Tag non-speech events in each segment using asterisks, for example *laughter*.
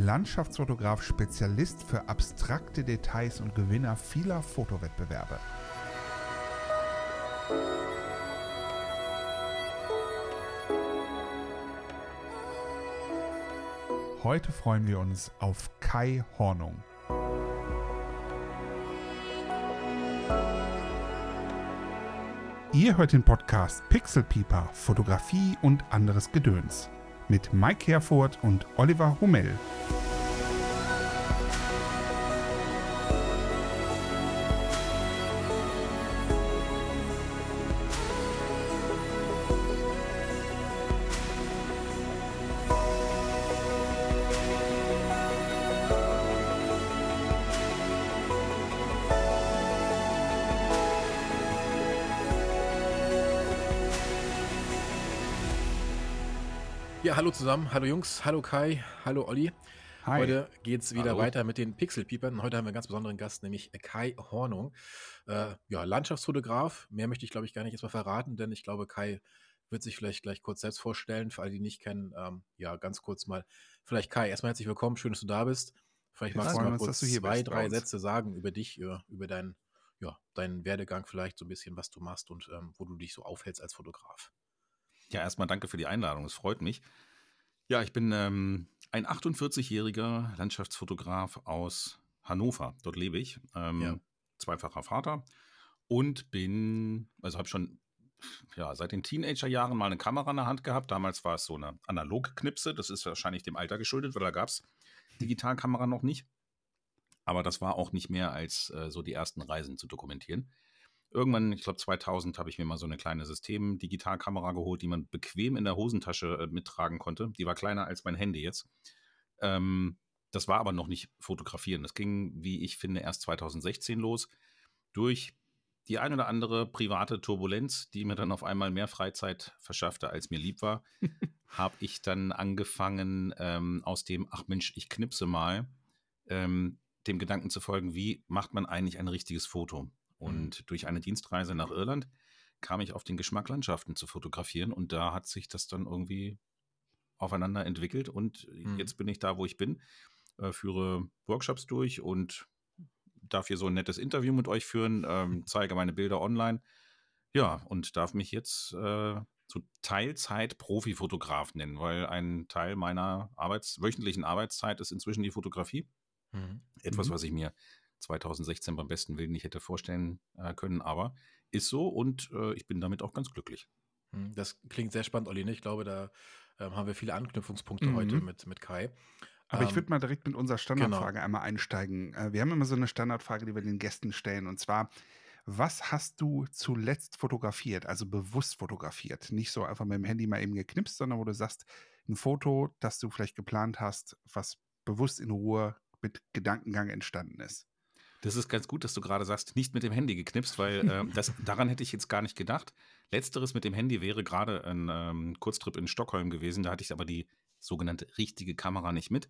Landschaftsfotograf, Spezialist für abstrakte Details und Gewinner vieler Fotowettbewerbe. Heute freuen wir uns auf Kai Hornung. Ihr hört den Podcast Pixel Pieper, Fotografie und anderes Gedöns mit Mike Herford und Oliver Hummel. Hallo zusammen, hallo Jungs, hallo Kai, hallo Olli. Hi. Heute geht es wieder Hallo. weiter mit den Pixelpiepern. Heute haben wir einen ganz besonderen Gast, nämlich Kai Hornung. Äh, ja, Landschaftsfotograf. Mehr möchte ich, glaube ich, gar nicht erstmal verraten, denn ich glaube, Kai wird sich vielleicht gleich kurz selbst vorstellen. Für alle, die ihn nicht kennen, ähm, ja, ganz kurz mal. Vielleicht Kai, erstmal herzlich willkommen, schön, dass du da bist. Vielleicht magst du mal uns, kurz hier zwei, drei uns. Sätze sagen über dich, über, über deinen, ja, deinen Werdegang vielleicht, so ein bisschen, was du machst und ähm, wo du dich so aufhältst als Fotograf. Ja, erstmal danke für die Einladung. Es freut mich. Ja, ich bin ähm, ein 48-jähriger Landschaftsfotograf aus Hannover. Dort lebe ich. Ähm, Ja. Zweifacher Vater und bin, also habe schon ja, seit den Teenagerjahren mal eine Kamera in der Hand gehabt. Damals war es so eine Analogknipse. Das ist wahrscheinlich dem Alter geschuldet, weil da gab es Digitalkamera noch nicht. Aber das war auch nicht mehr als äh, so die ersten Reisen zu dokumentieren. Irgendwann, ich glaube 2000, habe ich mir mal so eine kleine System-Digitalkamera geholt, die man bequem in der Hosentasche äh, mittragen konnte. Die war kleiner als mein Handy jetzt. Ähm, das war aber noch nicht fotografieren. Das ging, wie ich finde, erst 2016 los. Durch die ein oder andere private Turbulenz, die mir dann auf einmal mehr Freizeit verschaffte, als mir lieb war, *laughs* habe ich dann angefangen, ähm, aus dem, ach Mensch, ich knipse mal, ähm, dem Gedanken zu folgen, wie macht man eigentlich ein richtiges Foto? Und durch eine Dienstreise nach Irland kam ich auf den Geschmack, Landschaften zu fotografieren. Und da hat sich das dann irgendwie aufeinander entwickelt. Und Mhm. jetzt bin ich da, wo ich bin, äh, führe Workshops durch und darf hier so ein nettes Interview mit euch führen, ähm, *laughs* zeige meine Bilder online. Ja, und darf mich jetzt äh, zu Teilzeit Profifotograf nennen, weil ein Teil meiner Arbeits wöchentlichen Arbeitszeit ist inzwischen die Fotografie. Mhm. Etwas, Mhm. was ich mir 2016 beim besten Willen nicht hätte vorstellen äh, können, aber ist so und äh, ich bin damit auch ganz glücklich. Hm, Das klingt sehr spannend, Olli. ne? Ich glaube, da ähm, haben wir viele Anknüpfungspunkte Mhm. heute mit, mit Kai. Aber ich Ähm, würde mal direkt mit unserer Standardfrage genau. einmal einsteigen. Äh, Wir haben immer so eine Standardfrage, die wir den Gästen stellen. Und zwar, was hast du zuletzt fotografiert, also bewusst fotografiert? Nicht so einfach mit dem Handy mal eben geknipst, sondern wo du sagst, ein Foto, das du vielleicht geplant hast, was bewusst in Ruhe mit Gedankengang entstanden ist. Das ist ganz gut, dass du gerade sagst, nicht mit dem Handy geknipst, weil *laughs* ähm, das, daran hätte ich jetzt gar nicht gedacht. Letzteres mit dem Handy wäre gerade ein ähm, Kurztrip in Stockholm gewesen, da hatte ich aber die sogenannte richtige Kamera nicht mit.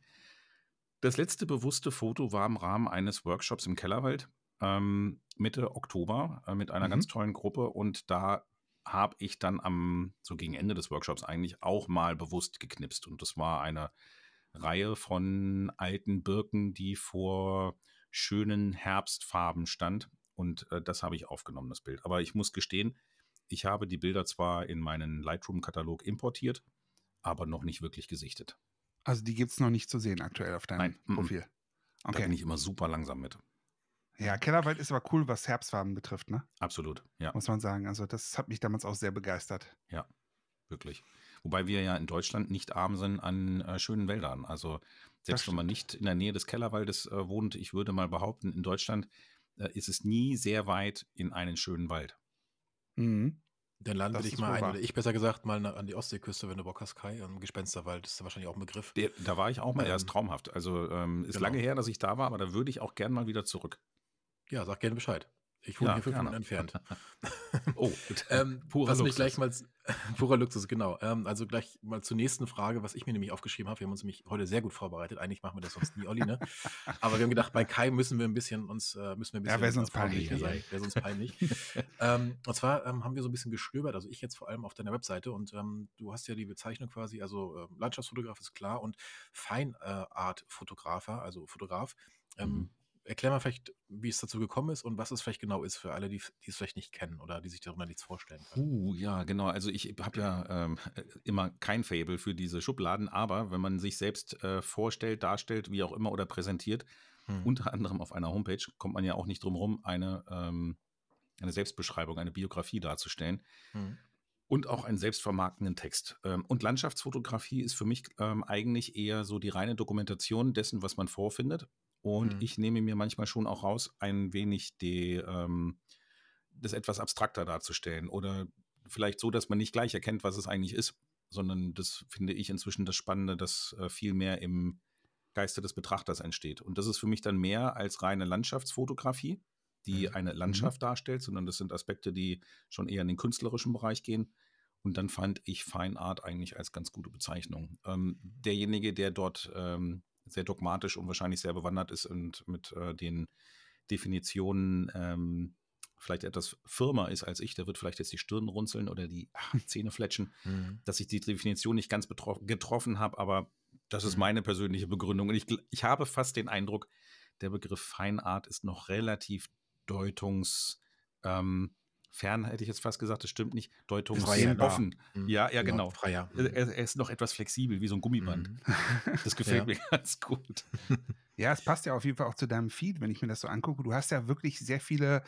Das letzte bewusste Foto war im Rahmen eines Workshops im Kellerwald ähm, Mitte Oktober äh, mit einer Mhm. ganz tollen Gruppe und da habe ich dann am, so gegen Ende des Workshops eigentlich auch mal bewusst geknipst und das war eine Reihe von alten Birken, die vor schönen Herbstfarben stand. Und äh, das habe ich aufgenommen, das Bild. Aber ich muss gestehen, ich habe die Bilder zwar in meinen Lightroom-Katalog importiert, aber noch nicht wirklich gesichtet. Also die gibt es noch nicht zu sehen aktuell auf deinem Nein. Profil. Da bin Okay. ich immer super langsam mit. Ja, Kellerwald ist aber cool, was Herbstfarben betrifft, ne? Absolut, ja, Muss man sagen. Also das hat mich damals auch sehr begeistert. ja, wirklich. Wobei wir ja in Deutschland nicht arm sind an äh, schönen Wäldern. Also selbst wenn man nicht in der Nähe des Kellerwaldes äh, wohnt, ich würde mal behaupten, in Deutschland äh, ist es nie sehr weit in einen schönen Wald. Mhm. Dann Das dich ist mal ein, wahr. oder ich besser gesagt, mal an die Ostseeküste, wenn du Bock hast, Kai. Am Gespensterwald ist ja wahrscheinlich auch ein Begriff. Der, da war ich auch mal, er ist Ähm, traumhaft. Also ähm, ist genau. lange her, dass ich da war, aber da würde ich auch gern mal wieder zurück. Ja, sag gerne Bescheid. Ich wohne ja, hier fünf Minuten entfernt. *laughs* oh, *laughs* ähm, purer Luxus. gleich mal, *laughs* purer Luxus, genau. Ähm, also gleich mal zur nächsten Frage, was ich mir nämlich aufgeschrieben habe. Wir haben uns nämlich heute sehr gut vorbereitet. Eigentlich machen wir das sonst nie, Olli, ne? Aber wir haben gedacht, bei Kai müssen wir ein bisschen uns, äh, müssen wir ein bisschen ja, wäre sonst peinlich sein. Wäre sonst peinlich. ähm, und zwar ähm, haben wir so ein bisschen gestöbert, also ich jetzt vor allem auf deiner Webseite und ähm, du hast ja die Bezeichnung quasi, also äh, Landschaftsfotograf ist klar und Feinart-Fotografer, also Fotograf. Ähm, mhm erklär mal vielleicht, wie es dazu gekommen ist und was es vielleicht genau ist für alle, die, die es vielleicht nicht kennen oder die sich darunter nichts vorstellen können. Uh, ja, genau. Also ich habe ja ähm, immer kein Fable für diese Schubladen, aber wenn man sich selbst äh, vorstellt, darstellt, wie auch immer oder präsentiert, hm. unter anderem auf einer Homepage, kommt man ja auch nicht drum rum, eine, ähm, eine Selbstbeschreibung, eine Biografie darzustellen. Hm und auch einen selbstvermarktenden Text. Ähm, und Landschaftsfotografie ist für mich ähm, eigentlich eher so die reine Dokumentation dessen, was man vorfindet. Und mhm. ich nehme mir manchmal schon auch raus, ein wenig die, ähm, das etwas abstrakter darzustellen oder vielleicht so, dass man nicht gleich erkennt, was es eigentlich ist, sondern das finde ich inzwischen das Spannende, dass äh, viel mehr im Geiste des Betrachters entsteht. Und das ist für mich dann mehr als reine Landschaftsfotografie, die mhm. eine mhm. Landschaft mhm. darstellt, sondern das sind Aspekte, die schon eher in den künstlerischen Bereich gehen. Und dann fand ich Fine Art eigentlich als ganz gute Bezeichnung. Ähm, derjenige, der dort ähm, sehr dogmatisch und wahrscheinlich sehr bewandert ist und mit äh, den Definitionen ähm, vielleicht etwas firmer ist als ich, der wird vielleicht jetzt die Stirn runzeln oder die ach, *laughs* Zähne fletschen, mhm. dass ich die Definition nicht ganz getroffen habe, aber das ist mhm. meine persönliche Begründung. Und ich, ich habe fast den Eindruck, der Begriff Feinart ist noch relativ deutungs, ähm, fern hätte ich jetzt fast gesagt, das stimmt nicht, deutungsoffen. Mhm. Ja, ja, genau. Freier. Er, er, ist noch etwas flexibel, wie so ein Gummiband. Mhm. *laughs* Das gefällt mir ganz gut. *laughs* Ja, es passt ja auf jeden Fall auch zu deinem Feed, wenn ich mir das so angucke. Du hast ja wirklich sehr viele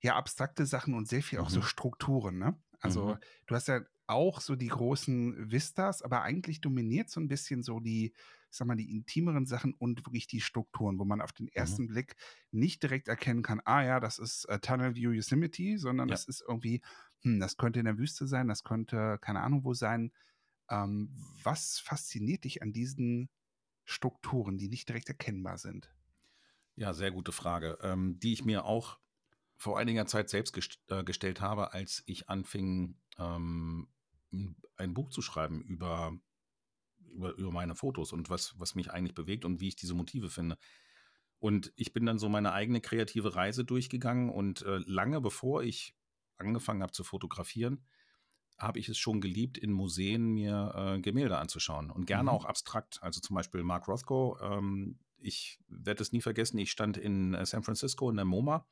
ja, abstrakte Sachen und sehr viel auch so mhm. Strukturen, ne? Also mhm. du hast ja auch so die großen Vistas, aber eigentlich dominiert so ein bisschen so die, ich sag mal, die intimeren Sachen und wirklich die Strukturen, wo man auf den mhm. ersten mhm. Blick nicht direkt erkennen kann, ah ja, das ist äh, Tunnel View Yosemite, sondern ja. das ist irgendwie, hm, das könnte in der Wüste sein, das könnte keine Ahnung wo sein. Ähm, was fasziniert dich an diesen Strukturen, die nicht direkt erkennbar sind? Ja, sehr gute Frage, ähm, die ich mir auch vor einiger Zeit selbst gest äh, gestellt habe, als ich anfing, ähm, ein Buch zu schreiben über über, über meine Fotos und was, was mich eigentlich bewegt und wie ich diese Motive finde. Und ich bin dann so meine eigene kreative Reise durchgegangen und äh, lange bevor ich angefangen habe zu fotografieren, habe ich es schon geliebt, in Museen mir äh, Gemälde anzuschauen und gerne mhm. auch abstrakt. Also zum Beispiel Mark Rothko. Ähm, ich werde es nie vergessen, ich stand in äh, San Francisco in der MoMA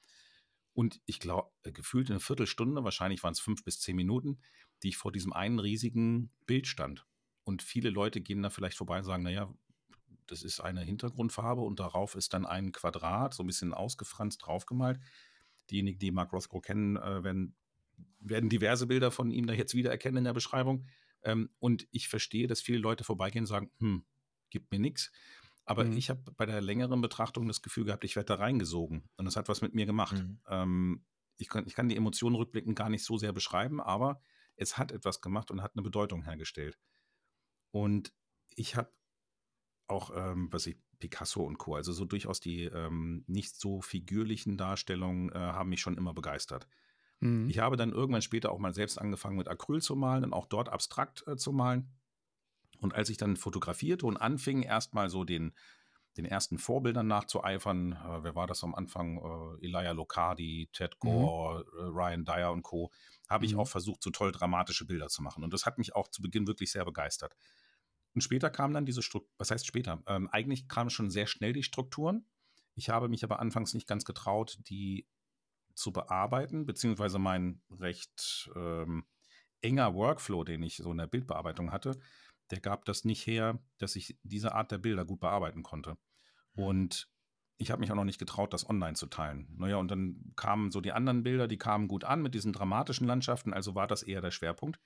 und ich glaube, äh, gefühlt eine Viertelstunde, wahrscheinlich waren es fünf bis zehn Minuten, die ich vor diesem einen riesigen Bild stand. Und viele Leute gehen da vielleicht vorbei und sagen, naja, das ist eine Hintergrundfarbe und darauf ist dann ein Quadrat, so ein bisschen ausgefranst draufgemalt. Diejenigen, die Mark Rothko kennen, äh, werden, werden diverse Bilder von ihm da jetzt wiedererkennen in der Beschreibung. Ähm, und ich verstehe, dass viele Leute vorbeigehen und sagen, hm, gibt mir nichts. Aber mhm. ich habe bei der längeren Betrachtung das Gefühl gehabt, ich werde da reingesogen. Und das hat was mit mir gemacht. Mhm. Ähm, ich, kann, ich kann die Emotionen rückblickend gar nicht so sehr beschreiben, aber es hat etwas gemacht und hat eine Bedeutung hergestellt. Und ich habe auch, ähm, was ich, Picasso und Co., also so durchaus die ähm, nicht so figürlichen Darstellungen äh, haben mich schon immer begeistert. Mhm. Ich habe dann irgendwann später auch mal selbst angefangen mit Acryl zu malen und auch dort abstrakt äh, zu malen. Und als ich dann fotografierte und anfing, erstmal so den, den ersten Vorbildern nachzueifern, äh, wer war das am Anfang? Äh, Elijah Locardi, Ted mhm. Gore, mhm. Ryan Dyer und Co., habe ich mhm. auch versucht, so toll dramatische Bilder zu machen. Und das hat mich auch zu Beginn wirklich sehr begeistert. Und später kam dann diese Struktur, was heißt später? Ähm, eigentlich kamen schon sehr schnell die Strukturen. Ich habe mich aber anfangs nicht ganz getraut, die zu bearbeiten, beziehungsweise mein recht ähm, enger Workflow, den ich so in der Bildbearbeitung hatte, der gab das nicht her, dass ich diese Art der Bilder gut bearbeiten konnte. Mhm. Und ich habe mich auch noch nicht getraut, das online zu teilen. Naja, und dann kamen so die anderen Bilder, die kamen gut an mit diesen dramatischen Landschaften, also war das eher der Schwerpunkt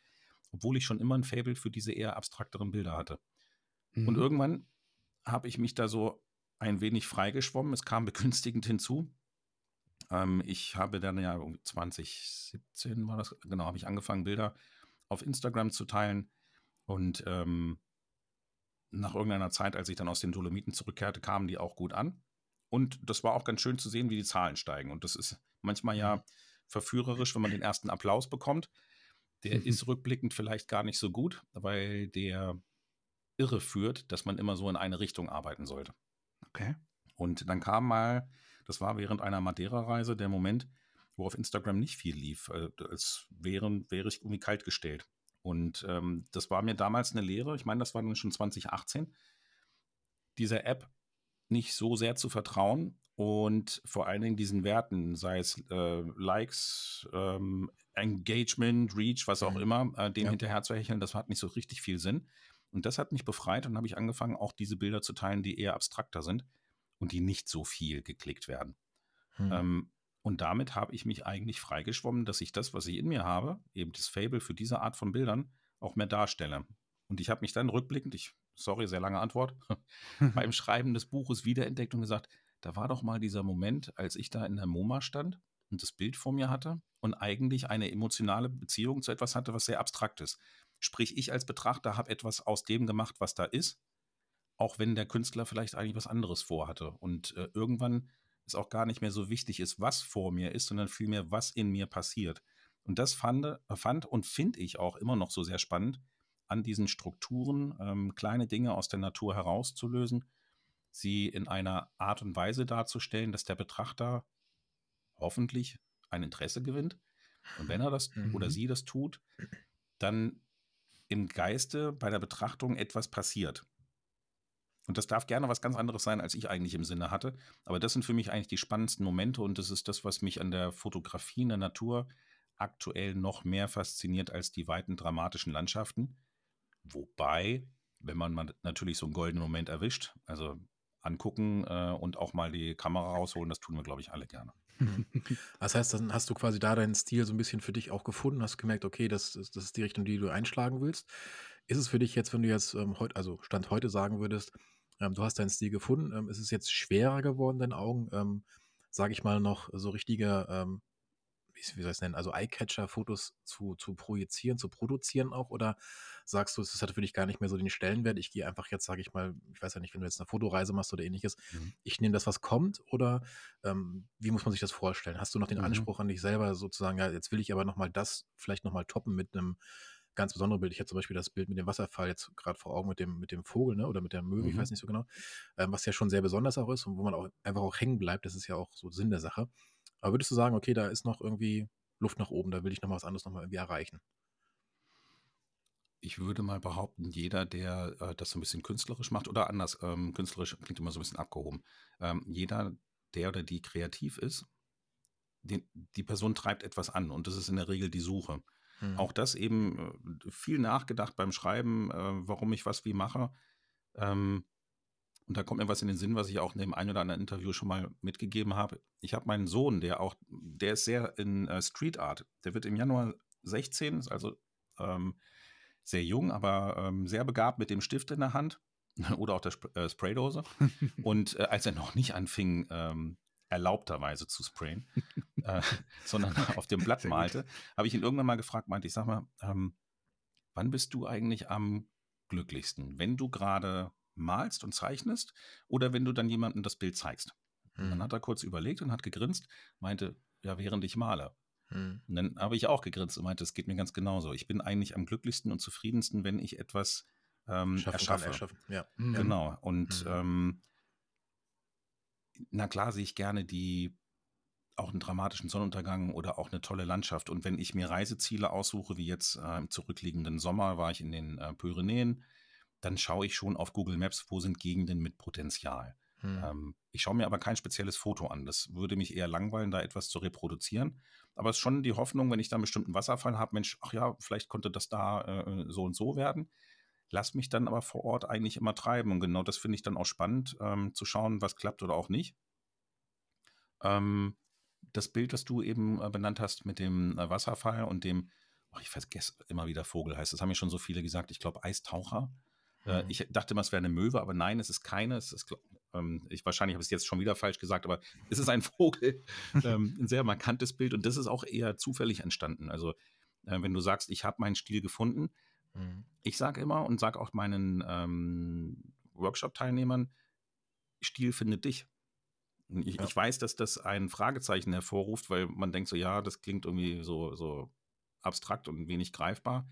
obwohl ich schon immer ein Faible für diese eher abstrakteren Bilder hatte. Mhm. Und irgendwann habe ich mich da so ein wenig freigeschwommen. Es kam begünstigend hinzu. Ähm, ich habe dann ja 2017 war das, genau, habe ich angefangen, Bilder auf Instagram zu teilen. Und ähm, nach irgendeiner Zeit, als ich dann aus den Dolomiten zurückkehrte, kamen die auch gut an. und das war auch ganz schön zu sehen, wie die Zahlen steigen. Und das ist manchmal ja mhm. verführerisch, wenn man den ersten Applaus bekommt. Der mhm. ist rückblickend vielleicht gar nicht so gut, weil der irre führt, dass man immer so in eine Richtung arbeiten sollte. Okay. Und dann kam mal, das war während einer Madeira-Reise, der Moment, wo auf Instagram nicht viel lief, äh, als wären, wäre ich irgendwie kaltgestellt. Und ähm, das war mir damals eine Lehre. Ich meine, das war dann schon 2018. Dieser App nicht so sehr zu vertrauen und vor allen Dingen diesen Werten, sei es äh, Likes, ähm, Engagement, Reach, was auch mhm. immer, äh, dem ja. hinterher zu hecheln, das hat nicht so richtig viel Sinn. Und das hat mich befreit und habe ich angefangen, auch diese Bilder zu teilen, die eher abstrakter sind und die nicht so viel geklickt werden. Mhm. Ähm, und damit habe ich mich eigentlich freigeschwommen, dass ich das, was ich in mir habe, eben das Fable für diese Art von Bildern, auch mehr darstelle. Und ich habe mich dann rückblickend, ich, sorry, sehr lange Antwort, *laughs* beim *laughs* Schreiben des Buches wiederentdeckt und gesagt, da war doch mal dieser Moment, als ich da in der MoMA stand und das Bild vor mir hatte und eigentlich eine emotionale Beziehung zu etwas hatte, was sehr abstrakt ist. Sprich, ich als Betrachter habe etwas aus dem gemacht, was da ist, auch wenn der Künstler vielleicht eigentlich was anderes vorhatte. Und äh, irgendwann es auch gar nicht mehr so wichtig ist, was vor mir ist, sondern vielmehr, was in mir passiert. Und das fand, fand und finde ich auch immer noch so sehr spannend, an diesen Strukturen ähm, kleine Dinge aus der Natur herauszulösen, sie in einer Art und Weise darzustellen, dass der Betrachter hoffentlich ein Interesse gewinnt. Und wenn er das mhm. oder sie das tut, dann im Geiste bei der Betrachtung etwas passiert. Und das darf gerne was ganz anderes sein, als ich eigentlich im Sinne hatte. Aber das sind für mich eigentlich die spannendsten Momente und das ist das, was mich an der Fotografie in der Natur aktuell noch mehr fasziniert als die weiten dramatischen Landschaften. Wobei, wenn man natürlich so einen goldenen Moment erwischt, also angucken äh, und auch mal die Kamera rausholen, das tun wir, glaube ich, alle gerne. *laughs* Das heißt, dann hast du quasi da deinen Stil so ein bisschen für dich auch gefunden, hast gemerkt, okay, das, das ist die Richtung, die du einschlagen willst. Ist es für dich jetzt, wenn du jetzt ähm, heute, also Stand heute sagen würdest, ähm, du hast deinen Stil gefunden. Ähm, ist es jetzt schwerer geworden, deinen Augen, ähm, sage ich mal, noch so richtige, ähm, wie, soll ich es nennen, also Eyecatcher-Fotos zu, zu projizieren, zu produzieren auch? Oder sagst du, es hat für dich gar nicht mehr so den Stellenwert? Ich gehe einfach jetzt, sage ich mal, ich weiß ja nicht, wenn du jetzt eine Fotoreise machst oder ähnliches, mhm. ich nehme das, was kommt? Oder ähm, wie muss man sich das vorstellen? Hast du noch den mhm. Anspruch an dich selber sozusagen, ja, jetzt will ich aber nochmal das vielleicht nochmal toppen mit einem ganz besondere Bild. Ich hatte zum Beispiel das Bild mit dem Wasserfall jetzt gerade vor Augen mit dem, mit dem Vogel, ne? Oder mit der Möwe, mhm. ich weiß nicht so genau, ähm, was ja schon sehr besonders auch ist und wo man auch einfach auch hängen bleibt. Das ist ja auch so Sinn der Sache. Aber würdest du sagen, okay, da ist noch irgendwie Luft nach oben, da will ich noch mal was anderes noch mal irgendwie erreichen? Ich würde mal behaupten, jeder, der äh, das so ein bisschen künstlerisch macht oder anders, ähm, künstlerisch klingt immer so ein bisschen abgehoben, ähm, jeder, der oder die kreativ ist, den, die Person treibt etwas an und das ist in der Regel die Suche. Mhm. Auch das eben äh, viel nachgedacht beim Schreiben, äh, warum ich was wie mache. Ähm, und da kommt mir was in den Sinn, was ich auch in dem ein oder anderen Interview schon mal mitgegeben habe. Ich habe meinen Sohn, der auch, der ist sehr in äh, Street Art. Der wird im Januar 16, ist also ähm, sehr jung, aber ähm, sehr begabt mit dem Stift in der Hand *laughs* oder auch der Sp äh, Spraydose. *laughs* und äh, als er noch nicht anfing, ähm, erlaubterweise zu sprayen, äh, *laughs* sondern auf dem Blatt malte, habe ich ihn irgendwann mal gefragt, meinte ich, sag mal, ähm, wann bist du eigentlich am glücklichsten? Wenn du gerade malst und zeichnest oder wenn du dann jemandem das Bild zeigst? Hm. Dann hm. hat er kurz überlegt und hat gegrinst, meinte, ja, während ich male. Hm. Und dann habe ich auch gegrinst und meinte, es geht mir ganz genauso. Ich bin eigentlich am glücklichsten und zufriedensten, wenn ich etwas ähm, erschaffe. Ja. Genau. Und hm. ähm, na klar sehe ich gerne die auch einen dramatischen Sonnenuntergang oder auch eine tolle Landschaft. Und wenn ich mir Reiseziele aussuche, wie jetzt äh, im zurückliegenden Sommer war ich in den äh, Pyrenäen, dann schaue ich schon auf Google Maps, wo sind Gegenden mit Potenzial. Hm. Ähm, ich schaue mir aber kein spezielles Foto an. Das würde mich eher langweilen, da etwas zu reproduzieren. Aber es ist schon die Hoffnung, wenn ich da einen bestimmten Wasserfall habe, Mensch, ach ja, vielleicht konnte das da äh, so und so werden lass mich dann aber vor Ort eigentlich immer treiben. Und genau das finde ich dann auch spannend, ähm, zu schauen, was klappt oder auch nicht. Ähm, das Bild, das du eben äh, benannt hast mit dem äh, Wasserfall und dem, oh, ich vergesse immer wieder Vogel heißt, das haben mir schon so viele gesagt, ich glaube Eistaucher. Äh, mhm. ich dachte immer, es wäre eine Möwe, aber nein, es ist keine. Es ist, ähm, ich, wahrscheinlich habe ich es jetzt schon wieder falsch gesagt, aber *laughs* es ist ein Vogel. ähm, ein sehr markantes Bild und das ist auch eher zufällig entstanden. Also, äh, wenn du sagst, ich habe meinen Stil gefunden, Mhm. Ich sage immer und sage auch meinen ähm, Workshop-Teilnehmern, Stil findet dich. Ich, ja. ich, weiß, dass das ein Fragezeichen hervorruft, weil man denkt so, ja, das klingt irgendwie so, so abstrakt und wenig greifbar.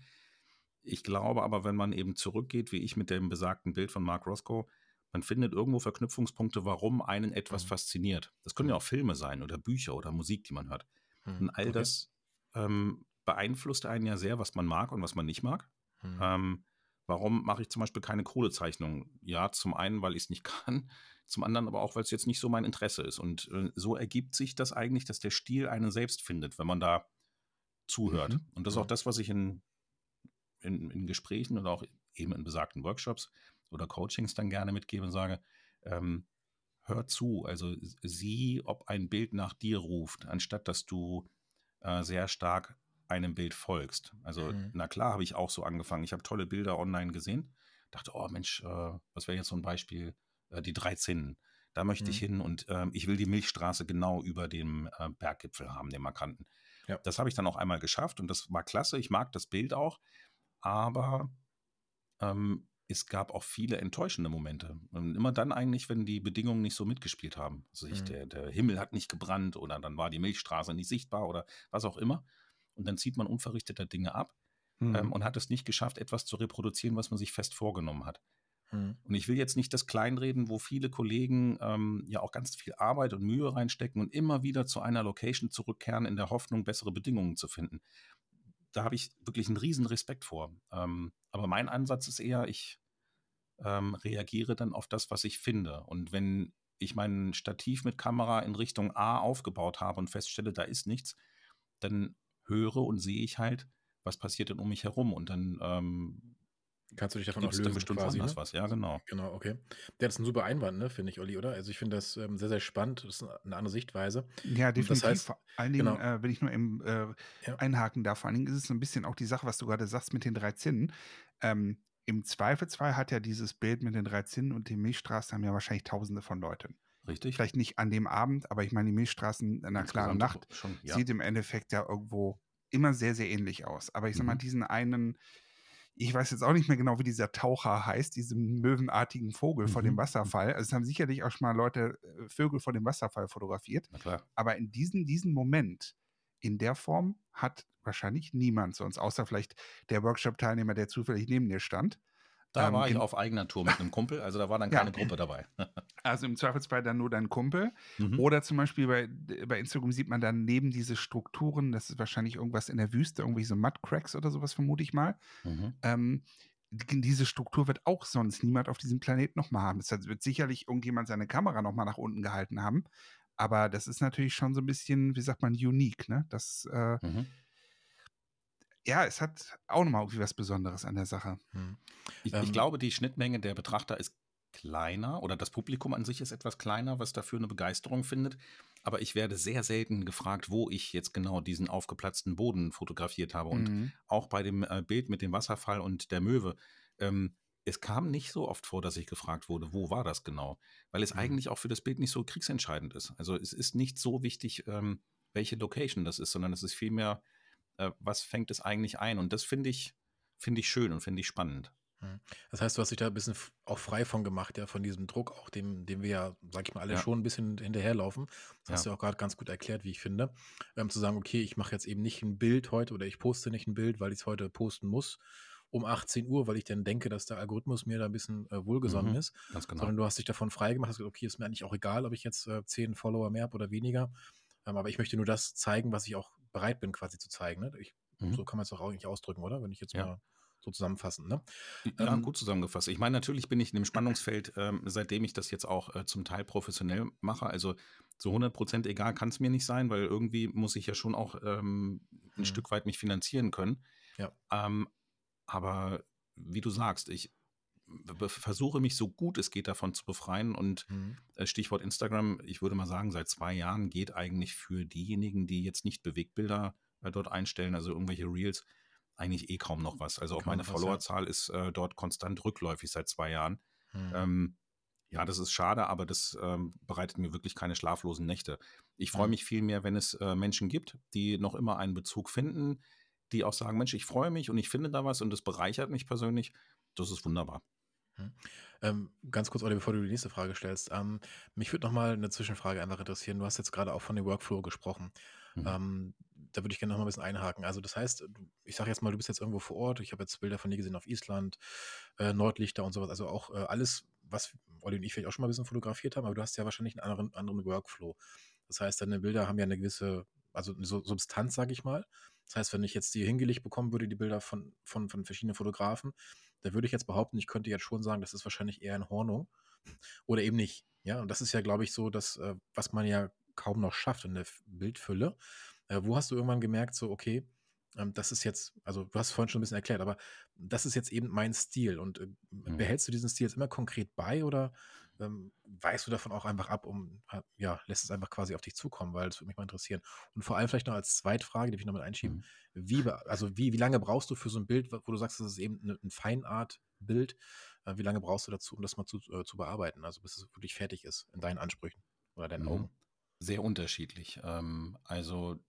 Ich glaube aber, wenn man eben zurückgeht, wie ich mit dem besagten Bild von Mark Roscoe, man findet irgendwo Verknüpfungspunkte, warum einen etwas mhm. fasziniert. Das können ja mhm. auch Filme sein oder Bücher oder Musik, die man hört. Mhm. Und all okay. das ähm, beeinflusst einen ja sehr, was man mag und was man nicht mag. Mhm. Ähm, warum mache ich zum Beispiel keine Kohlezeichnung? Ja, zum einen, weil ich es nicht *laughs* kann, zum anderen aber auch, weil es jetzt nicht so mein Interesse ist. Und äh, so ergibt sich das eigentlich, dass der Stil einen selbst findet, wenn man da zuhört. Mhm. Und das ist auch das, was ich in, in, in, Gesprächen oder auch eben in besagten Workshops oder Coachings dann gerne mitgebe und sage, ähm, hör zu, also sieh, ob ein Bild nach dir ruft, anstatt dass du äh, sehr stark einem Bild folgst. Also, mhm. na klar, habe ich auch so angefangen. Ich habe tolle Bilder online gesehen. Dachte, oh Mensch, äh, was wäre jetzt so ein Beispiel? Äh, die drei Zinnen. Da möchte mhm. ich hin und ähm, ich will die Milchstraße genau über dem äh, Berggipfel haben, dem markanten. Ja. Das habe ich dann auch einmal geschafft und das war klasse. Ich mag das Bild auch, aber ähm, es gab auch viele enttäuschende Momente. Und immer dann eigentlich, wenn die Bedingungen nicht so mitgespielt haben. Also ich, mhm. der, der Himmel hat nicht gebrannt oder dann war die Milchstraße nicht sichtbar oder was auch immer und dann zieht man unverrichteter Dinge ab mhm. ähm, und hat es nicht geschafft, etwas zu reproduzieren, was man sich fest vorgenommen hat. Mhm. Und ich will jetzt nicht das kleinreden, wo viele Kollegen ähm, ja auch ganz viel Arbeit und Mühe reinstecken und immer wieder zu einer Location zurückkehren in der Hoffnung, bessere Bedingungen zu finden. Da habe ich wirklich einen riesen Respekt vor. Ähm, aber mein Ansatz ist eher, ich ähm, reagiere dann auf das, was ich finde. Und wenn ich mein Stativ mit Kamera in Richtung A aufgebaut habe und feststelle, da ist nichts, dann höre und sehe ich halt, was passiert denn um mich herum und dann ähm, Kannst du dich davon auch lösen? bestimmt quasi, ne? was, ja, genau. Genau, okay. Der ist ein super Einwand, ne, finde ich, Olli, oder? Also ich finde das ähm, sehr, sehr spannend. Das ist eine andere Sichtweise. Ja, definitiv. Das heißt, vor allen Dingen, genau. äh, wenn ich nur eben äh, ja. einhaken darf, vor allen Dingen ist es so ein bisschen auch die Sache, was du gerade sagst mit den drei Zinnen. Ähm, Im Zweifelsfall hat ja dieses Bild mit den drei Zinnen und die Milchstraße haben ja wahrscheinlich tausende von Leuten. Richtig. Vielleicht nicht an dem Abend, aber ich meine, die Milchstraßen in einer klaren Nacht schon, ja. sieht im Endeffekt ja irgendwo immer sehr, sehr ähnlich aus. Aber ich sag mal, mhm. diesen einen, ich weiß jetzt auch nicht mehr genau, wie dieser Taucher heißt, diesen möwenartigen Vogel mhm. vor dem mhm. Wasserfall. Also es haben sicherlich auch schon mal Leute äh, Vögel vor dem Wasserfall fotografiert. Aber in diesem, diesem Moment, in der Form, hat wahrscheinlich niemand sonst, außer vielleicht der Workshop-Teilnehmer, der zufällig neben dir stand. Da ähm, war ich auf eigener Tour mit einem Kumpel, also da war dann keine ja. Gruppe dabei. *laughs* also im Zweifelsfall dann nur dein Kumpel. Mhm. Oder zum Beispiel bei, bei Instagram sieht man dann neben diese Strukturen, das ist wahrscheinlich irgendwas in der Wüste, irgendwie so Mudcracks oder sowas, vermute ich mal. Mhm. Ähm, diese Struktur wird auch sonst niemand auf diesem Planeten nochmal haben. Es wird sicherlich irgendjemand seine Kamera nochmal nach unten gehalten haben. Aber das ist natürlich schon so ein bisschen, wie sagt man, unique, ne? Das äh, mhm ja, es hat auch nochmal irgendwie was Besonderes an der Sache. Hm. Ich, ähm, ich, glaube, die Schnittmenge der Betrachter ist kleiner oder das Publikum an sich ist etwas kleiner, was dafür eine Begeisterung findet. Aber ich werde sehr selten gefragt, wo ich jetzt genau diesen aufgeplatzten Boden fotografiert habe. Und mhm. auch bei dem äh, Bild mit dem Wasserfall und der Möwe. Ähm, es kam nicht so oft vor, dass ich gefragt wurde, wo war das genau? Weil es mhm. eigentlich auch für das Bild nicht so kriegsentscheidend ist. Also es ist nicht so wichtig, ähm, welche Location das ist, sondern es ist vielmehr äh, was fängt es eigentlich ein? Und das finde ich, finde ich schön und finde ich spannend. Hm. Das heißt, du hast dich da ein bisschen auch frei von gemacht, ja, von diesem Druck, auch dem, dem wir ja, sag ich mal, alle ja. schon ein bisschen hinterherlaufen. Das hast du auch gerade ganz gut erklärt, wie ich finde. Ähm, zu sagen, okay, ich mache jetzt eben nicht ein Bild heute oder ich poste nicht ein Bild, weil ich es heute posten muss um 18 Uhr, weil ich dann denke, dass der Algorithmus mir da ein bisschen äh, wohlgesonnen mhm, ist. Ganz genau. Sondern du hast dich davon frei gemacht, hast gesagt, okay, ist mir eigentlich auch egal, ob ich jetzt äh, 10 Follower mehr habe oder weniger. Ähm, aber ich möchte nur das zeigen, was ich auch bereit bin, quasi zu zeigen. Ne? Ich, mhm. So kann man es doch auch eigentlich ausdrücken, oder? Wenn ich jetzt ja. mal so zusammenfassen. Ne? Ja, ähm, gut zusammengefasst. Ich meine, natürlich bin ich in dem Spannungsfeld, ähm, seitdem ich das jetzt auch äh, zum Teil professionell mache. Also so 100 Prozent egal kann es mir nicht sein, weil irgendwie muss ich ja schon auch ähm, ein mhm. Stück weit mich finanzieren können. Ja. Ähm, aber wie du sagst, ich versuche mich so gut es geht davon zu befreien. Und mhm. Äh, Stichwort Instagram, ich würde mal sagen, seit zwei Jahren geht eigentlich für diejenigen, die jetzt nicht Bewegbilder äh, dort einstellen, also irgendwelche Reels, eigentlich eh kaum noch was. Also auch meine Followerzahl ja. ist äh, dort konstant rückläufig seit zwei Jahren. Mhm. Ähm, ja, das ist schade, aber das ähm, bereitet mir wirklich keine schlaflosen Nächte. Ich freue mhm. mich viel mehr, wenn es äh, Menschen gibt, die noch immer einen Bezug finden, die auch sagen, Mensch, ich freue mich und ich finde da was und das bereichert mich persönlich. Das ist wunderbar. Hm. Ähm, ganz kurz, Olli, bevor du die nächste Frage stellst. Ähm, mich würde nochmal eine Zwischenfrage einfach interessieren. Du hast jetzt gerade auch von dem Workflow gesprochen. Mhm. Ähm, da würde ich gerne noch mal ein bisschen einhaken. Also das heißt, ich sage jetzt mal, du bist jetzt irgendwo vor Ort. Ich habe jetzt Bilder von dir gesehen auf Island, äh, Nordlichter und sowas. Also auch äh, alles, was Olli und ich vielleicht auch schon mal ein bisschen fotografiert haben, aber du hast ja wahrscheinlich einen anderen, anderen Workflow. Das heißt, deine Bilder haben ja eine gewisse, also eine Substanz, sage ich mal. Das heißt, wenn ich jetzt die hingelegt bekommen würde, die Bilder von, von, von verschiedenen Fotografen, da würde ich jetzt behaupten, ich könnte jetzt schon sagen, das ist wahrscheinlich eher ein Hornung oder eben nicht. Ja, und das ist ja, glaube ich, so, dass, äh, was man ja kaum noch schafft in der Bildfülle. Äh, wo hast du irgendwann gemerkt, so, okay, ähm, das ist jetzt, also du hast vorhin schon ein bisschen erklärt, aber das ist jetzt eben mein Stil. Und äh, mhm. behältst du diesen Stil jetzt immer konkret bei oder ähm, weißt du davon auch einfach ab, um, ja, lässt es einfach quasi auf dich zukommen, weil das würde mich mal interessieren. Und vor allem vielleicht noch als Zweitfrage, die ich noch mit einschieben, mhm. wie, also wie, wie lange brauchst du für so ein Bild, wo du sagst, das ist eben eine, ein Feinart-Bild, äh, wie lange brauchst du dazu, um das mal zu, äh, zu bearbeiten, also bis es wirklich fertig ist in deinen Ansprüchen oder deinen mhm. Augen? Sehr unterschiedlich. Ähm, also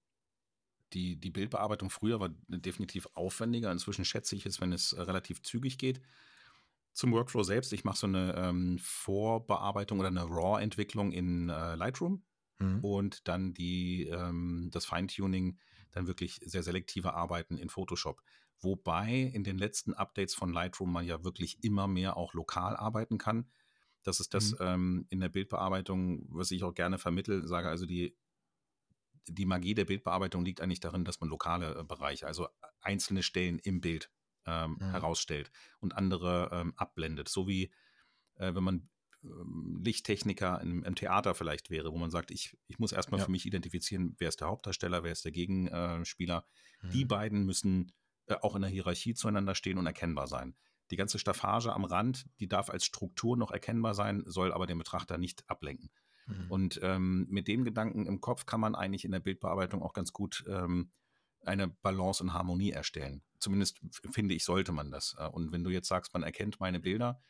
die, die Bildbearbeitung früher war definitiv aufwendiger. Inzwischen schätze ich es, wenn es relativ zügig geht. Zum Workflow selbst, ich mache so eine ähm, Vorbearbeitung oder eine RAW-Entwicklung in äh, Lightroom mhm. und dann die, ähm, das Feintuning, dann wirklich sehr selektive Arbeiten in Photoshop. Wobei in den letzten Updates von Lightroom man ja wirklich immer mehr auch lokal arbeiten kann. Das ist das mhm. ähm, in der Bildbearbeitung, was ich auch gerne vermittel, sage also die die Magie der Bildbearbeitung liegt eigentlich darin, dass man lokale äh, Bereiche, also einzelne Stellen im Bild ähm, mhm. herausstellt und andere ähm, abblendet. So wie äh, wenn man ähm, Lichttechniker im, im, Theater vielleicht wäre, wo man sagt, ich, ich muss erstmal ja. für mich identifizieren, wer ist der Hauptdarsteller, wer ist der Gegenspieler. Mhm. Die beiden müssen äh, auch in der Hierarchie zueinander stehen und erkennbar sein. Die ganze Staffage am Rand, die darf als Struktur noch erkennbar sein, soll aber den Betrachter nicht ablenken. Mhm. Und ähm, mit dem Gedanken im Kopf kann man eigentlich in der Bildbearbeitung auch ganz gut ähm, eine Balance und Harmonie erstellen. Zumindest finde ich, sollte man das. Äh, und wenn du jetzt sagst, man erkennt meine Bilder,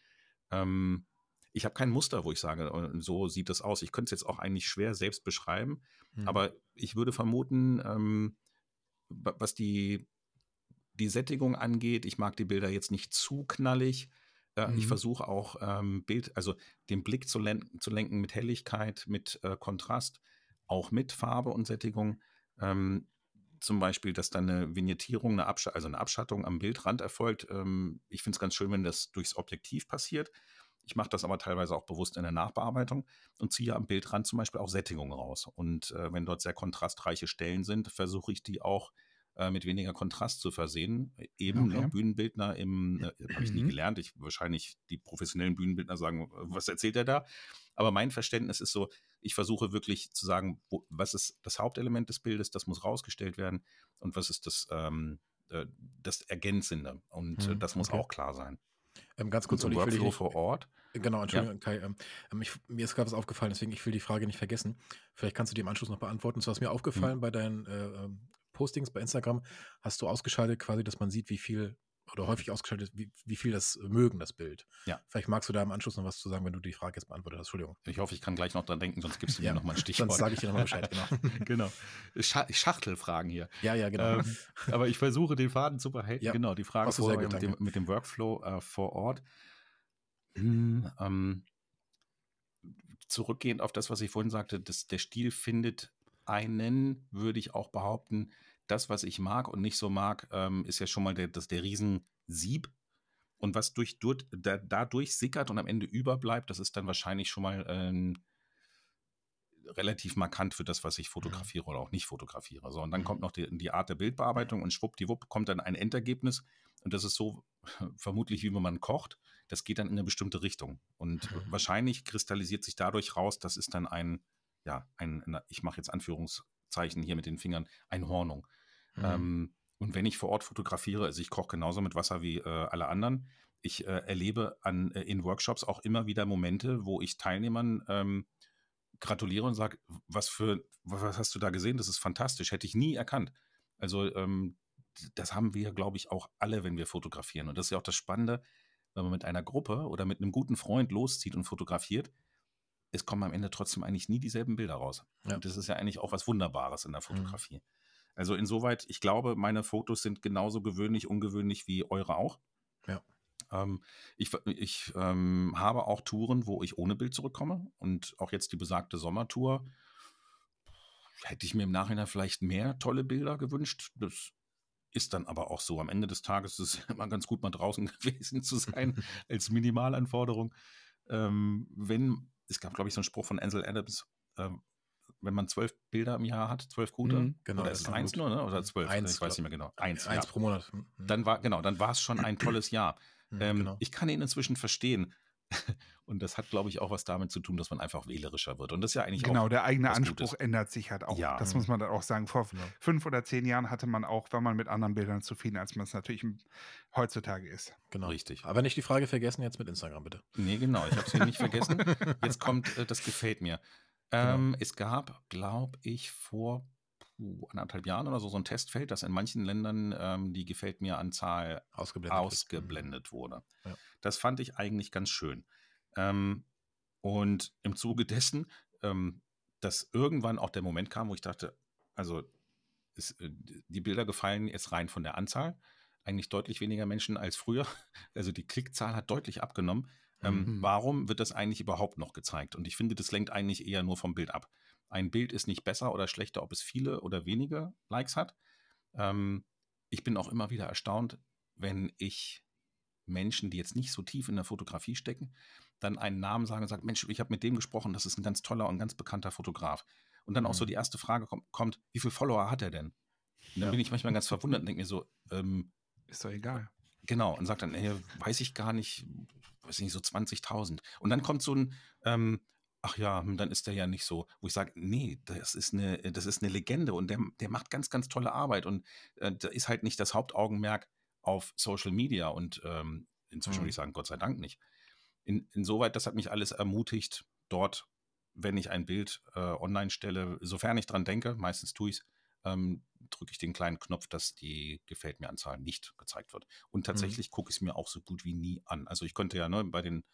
ähm, ich habe kein Muster, wo ich sage, äh, so sieht das aus. Ich könnte es jetzt auch eigentlich schwer selbst beschreiben, mhm. aber ich würde vermuten, ähm, was die, die Sättigung angeht, ich mag die Bilder jetzt nicht zu knallig. Äh, mhm. Ich versuche auch ähm, Bild, also den Blick zu, len zu lenken mit Helligkeit, mit äh, Kontrast, auch mit Farbe und Sättigung. Ähm, zum Beispiel, dass dann eine Vignettierung, eine Absch also eine Abschattung am Bildrand erfolgt. Ähm, ich finde es ganz schön, wenn das durchs Objektiv passiert. Ich mache das aber teilweise auch bewusst in der Nachbearbeitung und ziehe am Bildrand zum Beispiel auch Sättigung raus. Und äh, wenn dort sehr kontrastreiche Stellen sind, versuche ich die auch äh, mit weniger Kontrast zu versehen. Eben okay. ne, Bühnenbildner im, äh, habe ich nie mhm. gelernt. Ich wahrscheinlich die professionellen Bühnenbildner sagen, was erzählt er da? Aber mein Verständnis ist so, ich versuche wirklich zu sagen, wo, was ist das Hauptelement des Bildes, das muss rausgestellt werden und was ist das, ähm, äh, das Ergänzende. Und hm, das muss okay. auch klar sein. Ähm, ganz kurz, zum ich Workflow vor Ort. Genau, Entschuldigung, ja. Kai. Ähm, ähm, ich, mir ist gerade was aufgefallen, deswegen ich will die Frage nicht vergessen. Vielleicht kannst du die im Anschluss noch beantworten. So was mir hm. aufgefallen hm. bei deinen äh, ähm, Postings bei Instagram, hast du ausgeschaltet quasi, dass man sieht, wie viel oder häufig ausgeschaltet, wie, wie viel das mögen, das Bild. Ja. Vielleicht magst du da im Anschluss noch was zu sagen, wenn du die Frage jetzt beantwortet hast. Entschuldigung. Ich hoffe, ich kann gleich noch dran denken, sonst gibst du mir ja. noch mal ein *laughs* Stichwort. Sonst sage ich dir nochmal Bescheid, *laughs* genau. genau. Scha Schachtelfragen hier. Ja, ja, genau. Ähm, aber ich versuche, den Faden zu behalten. Ja. Genau, die Frage vor, mit, dem, mit, dem, Workflow äh, vor Ort. Hm, ähm, zurückgehend auf das, was ich vorhin sagte, das, der Stil findet einen, würde ich auch behaupten, das, was ich mag und nicht so mag, ähm, ist ja schon mal der, das, der Riesensieb. Und was durch, durch, da, dadurch sickert und am Ende überbleibt, das ist dann wahrscheinlich schon mal ähm, relativ markant für das, was ich fotografiere ja. oder auch nicht fotografiere. So, und dann mhm. kommt noch die, die, Art der Bildbearbeitung und schwuppdiwupp kommt dann ein Endergebnis. Und das ist so *laughs* vermutlich, wie wenn man kocht. Das geht dann in eine bestimmte Richtung. Und mhm. *laughs* wahrscheinlich kristallisiert sich dadurch raus, das ist dann ein, ja, ein, ich mache jetzt Anführungszeichen hier mit den Fingern, ein Hornung. Mhm. Ähm, und wenn ich vor Ort fotografiere, also ich koche genauso mit Wasser wie äh, alle anderen, ich äh, erlebe an, äh, in Workshops auch immer wieder Momente, wo ich Teilnehmern ähm, gratuliere und sage, was für, was hast du da gesehen? Das ist fantastisch, hätte ich nie erkannt. Also ähm, das haben wir, glaube ich, auch alle, wenn wir fotografieren. Und das ist ja auch das Spannende, wenn man mit einer Gruppe oder mit einem guten Freund loszieht und fotografiert, es kommen am Ende trotzdem eigentlich nie dieselben Bilder raus. Ja. Und das ist ja eigentlich auch was Wunderbares in der mhm. Fotografie. Mhm. Also insoweit, ich glaube, meine Fotos sind genauso gewöhnlich, ungewöhnlich wie eure auch. Ja. Ähm, ich ich ähm, habe auch Touren, wo ich ohne Bild zurückkomme. Und auch jetzt die besagte Sommertour hätte ich mir im Nachhinein vielleicht mehr tolle Bilder gewünscht. Das ist dann aber auch so. Am Ende des Tages ist es *laughs* immer ganz gut, mal draußen *laughs* gewesen zu sein, *laughs* als Minimalanforderung. Ähm, wenn, es gab, glaube ich, so einen Spruch von Ansel Adams, ähm, wenn man zwölf Bilder im Jahr hat, zwölf gute, mhm, genau, oder ist es eins nur, ne? oder zwölf? Eins, ich weiß nicht mehr genau. Eins, eins ja. pro Monat. Mhm. Dann war, genau, dann war es schon ein tolles Jahr. Mhm, ähm, genau. Ich kann ihn inzwischen verstehen. Und das hat, glaube ich, auch was damit zu tun, dass man einfach wählerischer wird. Und das ist ja eigentlich genau, auch der eigene Anspruch Gutes. ändert sich halt auch. Ja. Das muss man dann auch sagen. Vor genau. fünf oder zehn Jahren hatte man auch, war man mit anderen Bildern zufrieden, als man es natürlich heutzutage ist. Genau. Richtig. Aber nicht die Frage vergessen jetzt mit Instagram, bitte. Nee, genau. Ich habe sie nicht vergessen. Jetzt kommt, äh, das gefällt mir. Genau. Ähm, genau. Es gab, glaube ich, vor puh, anderthalb Jahren oder so so ein Testfeld, das in manchen Ländern ähm, die gefällt mir Anzahl ausgeblendet, ausgeblendet wurde. Ja. Das fand ich eigentlich ganz schön. Ähm, und im Zuge dessen, ähm, dass irgendwann auch der Moment kam, wo ich dachte, also es, äh, die Bilder gefallen jetzt rein von der Anzahl. Eigentlich deutlich weniger Menschen als früher. *laughs* Also die Klickzahl hat deutlich abgenommen. Ähm, mhm. Warum wird das eigentlich überhaupt noch gezeigt? Und ich finde, das lenkt eigentlich eher nur vom Bild ab. Ein Bild ist nicht besser oder schlechter, ob es viele oder wenige Likes hat. Ähm, ich bin auch immer wieder erstaunt, wenn ich Menschen, die jetzt nicht so tief in der Fotografie stecken, dann einen Namen sagen und sagen, Mensch, ich habe mit dem gesprochen, das ist ein ganz toller und ganz bekannter Fotograf. Und dann mhm. auch so mhm. die erste Frage kommt, kommt, wie viele Follower hat er denn? Und dann ja. bin ich manchmal ganz verwundert und denke mir so, ähm, ist doch egal. Genau, und sagt dann, ey, weiß ich gar nicht, weiß nicht, so 20.000. Und dann kommt so ein, ähm, ach ja, hm, dann ist der ja nicht so, wo ich sage, nee, das ist eine, das ist eine Legende und der, der macht ganz, ganz tolle Arbeit und äh, da ist halt nicht das Hauptaugenmerk auf Social Media und ähm, inzwischen mhm. würde ich sagen, Gott sei Dank nicht. In, insoweit, das hat mich alles ermutigt, dort, wenn ich ein Bild äh, online stelle, sofern ich dran denke, meistens tue ich es, ähm, drücke ich den kleinen Knopf, dass die Gefällt mir Anzahl nicht gezeigt wird. Und mhm. tatsächlich mhm. gucke ich es mir auch so gut wie nie an. Also ich könnte ja ne, bei den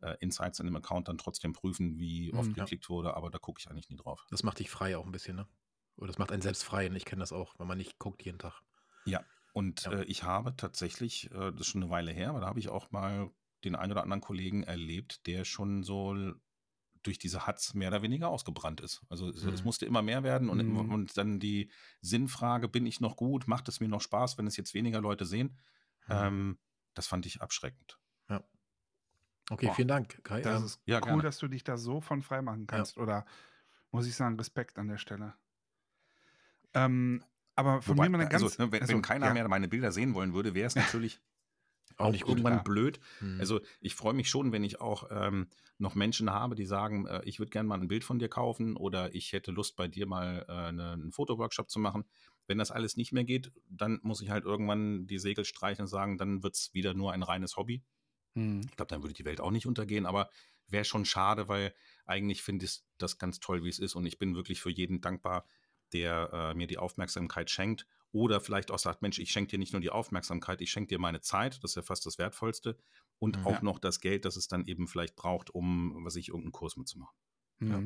äh, Insights in dem Account dann trotzdem prüfen, wie oft mhm, geklickt wurde, aber da gucke ich eigentlich nie drauf. Das macht dich frei auch ein bisschen, ne? Oder das macht einen selbst frei. Und ich kenne das auch, wenn man nicht guckt jeden Tag. Ja, und ja. Äh, ich habe tatsächlich, äh, das ist schon eine Weile her, aber da habe ich auch mal den einen oder anderen Kollegen erlebt, der schon so durch diese Hatz mehr oder weniger ausgebrannt ist. Also es, mhm. es musste immer mehr werden und, mhm. und, dann die Sinnfrage, bin ich noch gut, macht es mir noch Spaß, wenn es jetzt weniger Leute sehen? Mhm. Ähm, das fand ich abschreckend. Ja. Okay, Boah, vielen Dank, Kai. Das ähm, ist ja, cool, gerne. dass du dich da so von frei machen kannst. Ja. Oder muss ich sagen, Respekt an der Stelle. Ähm, aber von Wobei, mir mal also, ganz. Also, wenn, also, wenn keiner ja. mehr meine Bilder sehen wollen würde, wäre es natürlich *laughs* auch nicht irgendwann klar. blöd. Hm. Also ich freue mich schon, wenn ich auch ähm, noch Menschen habe, die sagen, äh, ich würde gerne mal ein Bild von dir kaufen oder ich hätte Lust bei dir mal äh, eine, einen Fotoworkshop zu machen. Wenn das alles nicht mehr geht, dann muss ich halt irgendwann die Segel streichen und sagen, dann wird es wieder nur ein reines Hobby. Hm. Ich glaube, dann würde die Welt auch nicht untergehen, aber wäre schon schade, weil eigentlich finde ich das ganz toll, wie es ist und ich bin wirklich für jeden dankbar, der äh, mir die Aufmerksamkeit schenkt oder vielleicht auch sagt, Mensch, ich schenke dir nicht nur die Aufmerksamkeit, ich schenke dir meine Zeit, das ist ja fast das Wertvollste und ja. auch noch das Geld, das es dann eben vielleicht braucht, um, was ich, irgendeinen Kurs mitzumachen. Mhm. Ja.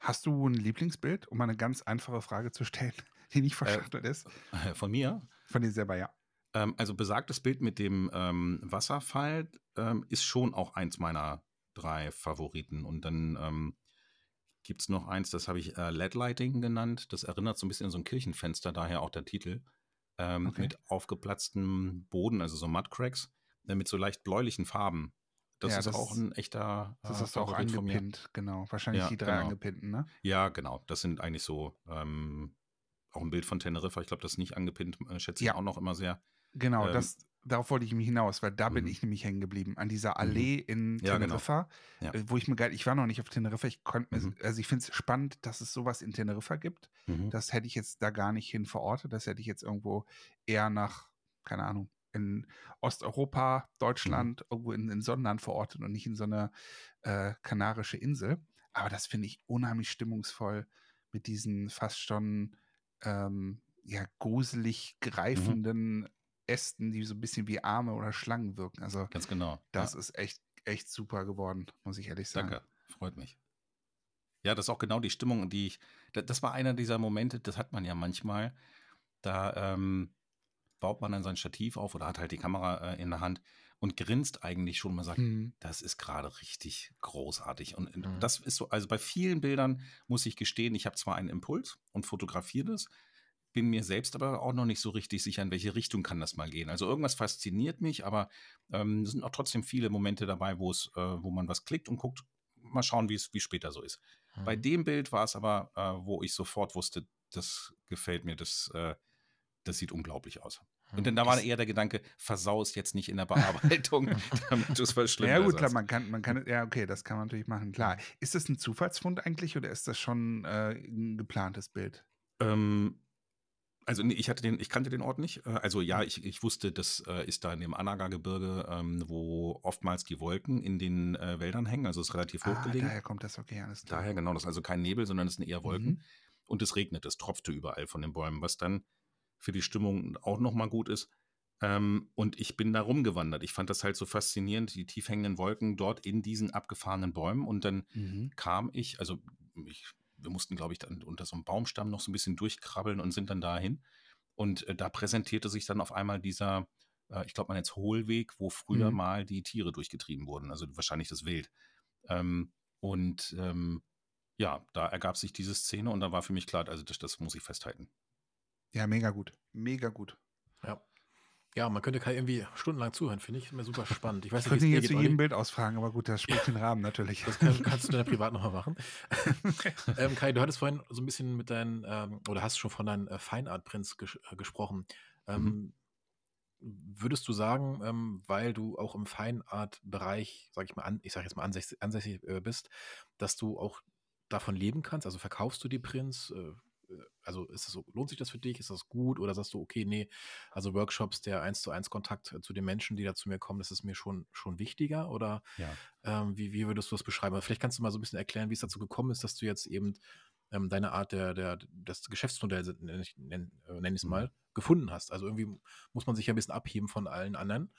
Hast du ein Lieblingsbild, um eine ganz einfache Frage zu stellen, *laughs* die nicht verschachtelt äh, ist? Von mir? Von dir selber, ja. Ähm, also besagtes Bild mit dem ähm, Wasserfall ähm, ist schon auch eins meiner drei Favoriten. Und dann ähm, gibt es noch eins, das habe ich äh, LED-Lighting genannt. Das erinnert so ein bisschen an so ein Kirchenfenster, daher auch der Titel. Ähm, okay. Mit aufgeplatztem Boden, also so Mudcracks, äh, mit so leicht bläulichen Farben. Das ja, ist das auch ein echter. Das äh, ist auch angepinnt, genau. Wahrscheinlich ja, die drei genau. angepinnten, ne? Ja, genau. Das sind eigentlich so ähm, auch ein Bild von Teneriffa. Ich glaube, das ist nicht angepinnt, äh, schätze ich auch noch immer sehr. Genau, ähm, das, darauf wollte ich mich hinaus, weil da bin mhm. ich nämlich hängen geblieben, an dieser mhm. Allee in ja, genau. Teneriffa, genau. ja. wo ich mir geil, ich war noch nicht auf Teneriffa, ich konnte mhm. also ich finde es spannend, dass es sowas in Teneriffa gibt. Mhm. Das hätte ich jetzt da gar nicht hin verortet, das hätte ich jetzt irgendwo eher nach, keine Ahnung, in Osteuropa, mhm. Deutschland, irgendwo in, in Sonnenland verortet und nicht in so eine äh, kanarische Insel. Aber das finde ich unheimlich stimmungsvoll mit diesen fast schon ähm, ja, gruselig greifenden Ästen, die so ein bisschen wie Arme oder Schlangen wirken. Also ganz genau. Das ja. ist echt, echt super geworden, muss ich ehrlich sagen. Danke, freut mich. Ja, das ist auch genau die Stimmung, die ich. Das war einer dieser Momente, das hat man ja manchmal. Da, ähm, baut man dann sein Stativ auf oder hat halt die Kamera äh, in der Hand und grinst eigentlich schon. Man sagt, mhm. das ist gerade richtig großartig. Und mhm. das ist so, also bei vielen Bildern muss ich gestehen, ich habe zwar einen Impuls und fotografiere das, bin mir selbst aber auch noch nicht so richtig sicher, in welche Richtung kann das mal gehen. Also irgendwas fasziniert mich, aber ähm, es sind auch trotzdem viele Momente dabei, wo es, äh, wo man was klickt und guckt, mal schauen, wie es wie später so ist. Mhm. Bei dem Bild war es aber, äh, wo ich sofort wusste, das gefällt mir, das, äh, das sieht unglaublich aus. Und dann da war eher der Gedanke, versau es jetzt nicht in der *laughs* Bearbeitung, damit du es verschlimmerst. Ja gut, klar, man kann, man kann, ja okay, das kann man natürlich machen, klar. Ist das ein Zufallsfund eigentlich oder ist das schon äh, ein geplantes Bild? Ähm, also nee, ich hatte den, ich kannte den Ort nicht. Äh, also ja, ich, ich wusste, das äh, ist da in dem Anaga-Gebirge, ähm, wo oftmals die Wolken in den äh, Wäldern hängen. Also es ist relativ ah, hochgelegen. Daher kommt das, okay, alles klar. Daher genau, das ist also kein Nebel, sondern es sind eher Wolken. Mhm. Und es regnet, es tropfte überall von den Bäumen, was dann für die Stimmung auch nochmal gut ist. Ähm, und ich bin da rumgewandert. Ich fand das halt so faszinierend, die tief hängenden Wolken dort in diesen abgefahrenen Bäumen. Und dann mhm. kam ich, also ich wir mussten, glaube ich, dann unter so einem Baumstamm noch so ein bisschen durchkrabbeln und sind dann dahin. Und äh, da präsentierte sich dann auf einmal dieser, äh, ich glaube, man jetzt Hohlweg, wo früher mhm. mal die Tiere durchgetrieben wurden, also wahrscheinlich das Wild. Ähm, und ähm, ja, da ergab sich diese Szene und da war für mich klar, also das, das muss ich festhalten. Ja, mega gut. Mega gut. Ja. Ja, man könnte Kai irgendwie stundenlang zuhören, finde ich. Immer super spannend. Ich weiß nicht, ich könnte jetzt zu jedem Bild ausfragen, aber gut, das spielt den Rahmen natürlich. Das kann, kannst du dann *laughs* privat nochmal machen. *laughs* ähm, Kai, du hattest vorhin so ein bisschen mit deinen, ähm, oder hast schon von deinen äh, Feinart-Prints ges äh, gesprochen. Ähm, mhm. Würdest du sagen, ähm, weil du auch im Feinart-Bereich, sag ich mal, an, ich sage jetzt mal ansässig, ansässig äh, bist, dass du auch davon leben kannst? Also verkaufst du die Prints? Äh, also ist es lohnt sich das für dich? Ist das gut? Oder sagst du, okay, nee, also Workshops, der eins zu eins Kontakt äh, zu den Menschen, die da zu mir kommen, das ist mir schon, schon wichtiger? Oder ja. ähm, wie, wie würdest du das beschreiben? Aber vielleicht kannst du mal so ein bisschen erklären, wie es dazu gekommen ist, dass du jetzt eben ähm, deine Art der, der, das Geschäftsmodell, nenne ich es mhm. mal, gefunden hast. Also irgendwie muss man sich ja ein bisschen abheben von allen anderen.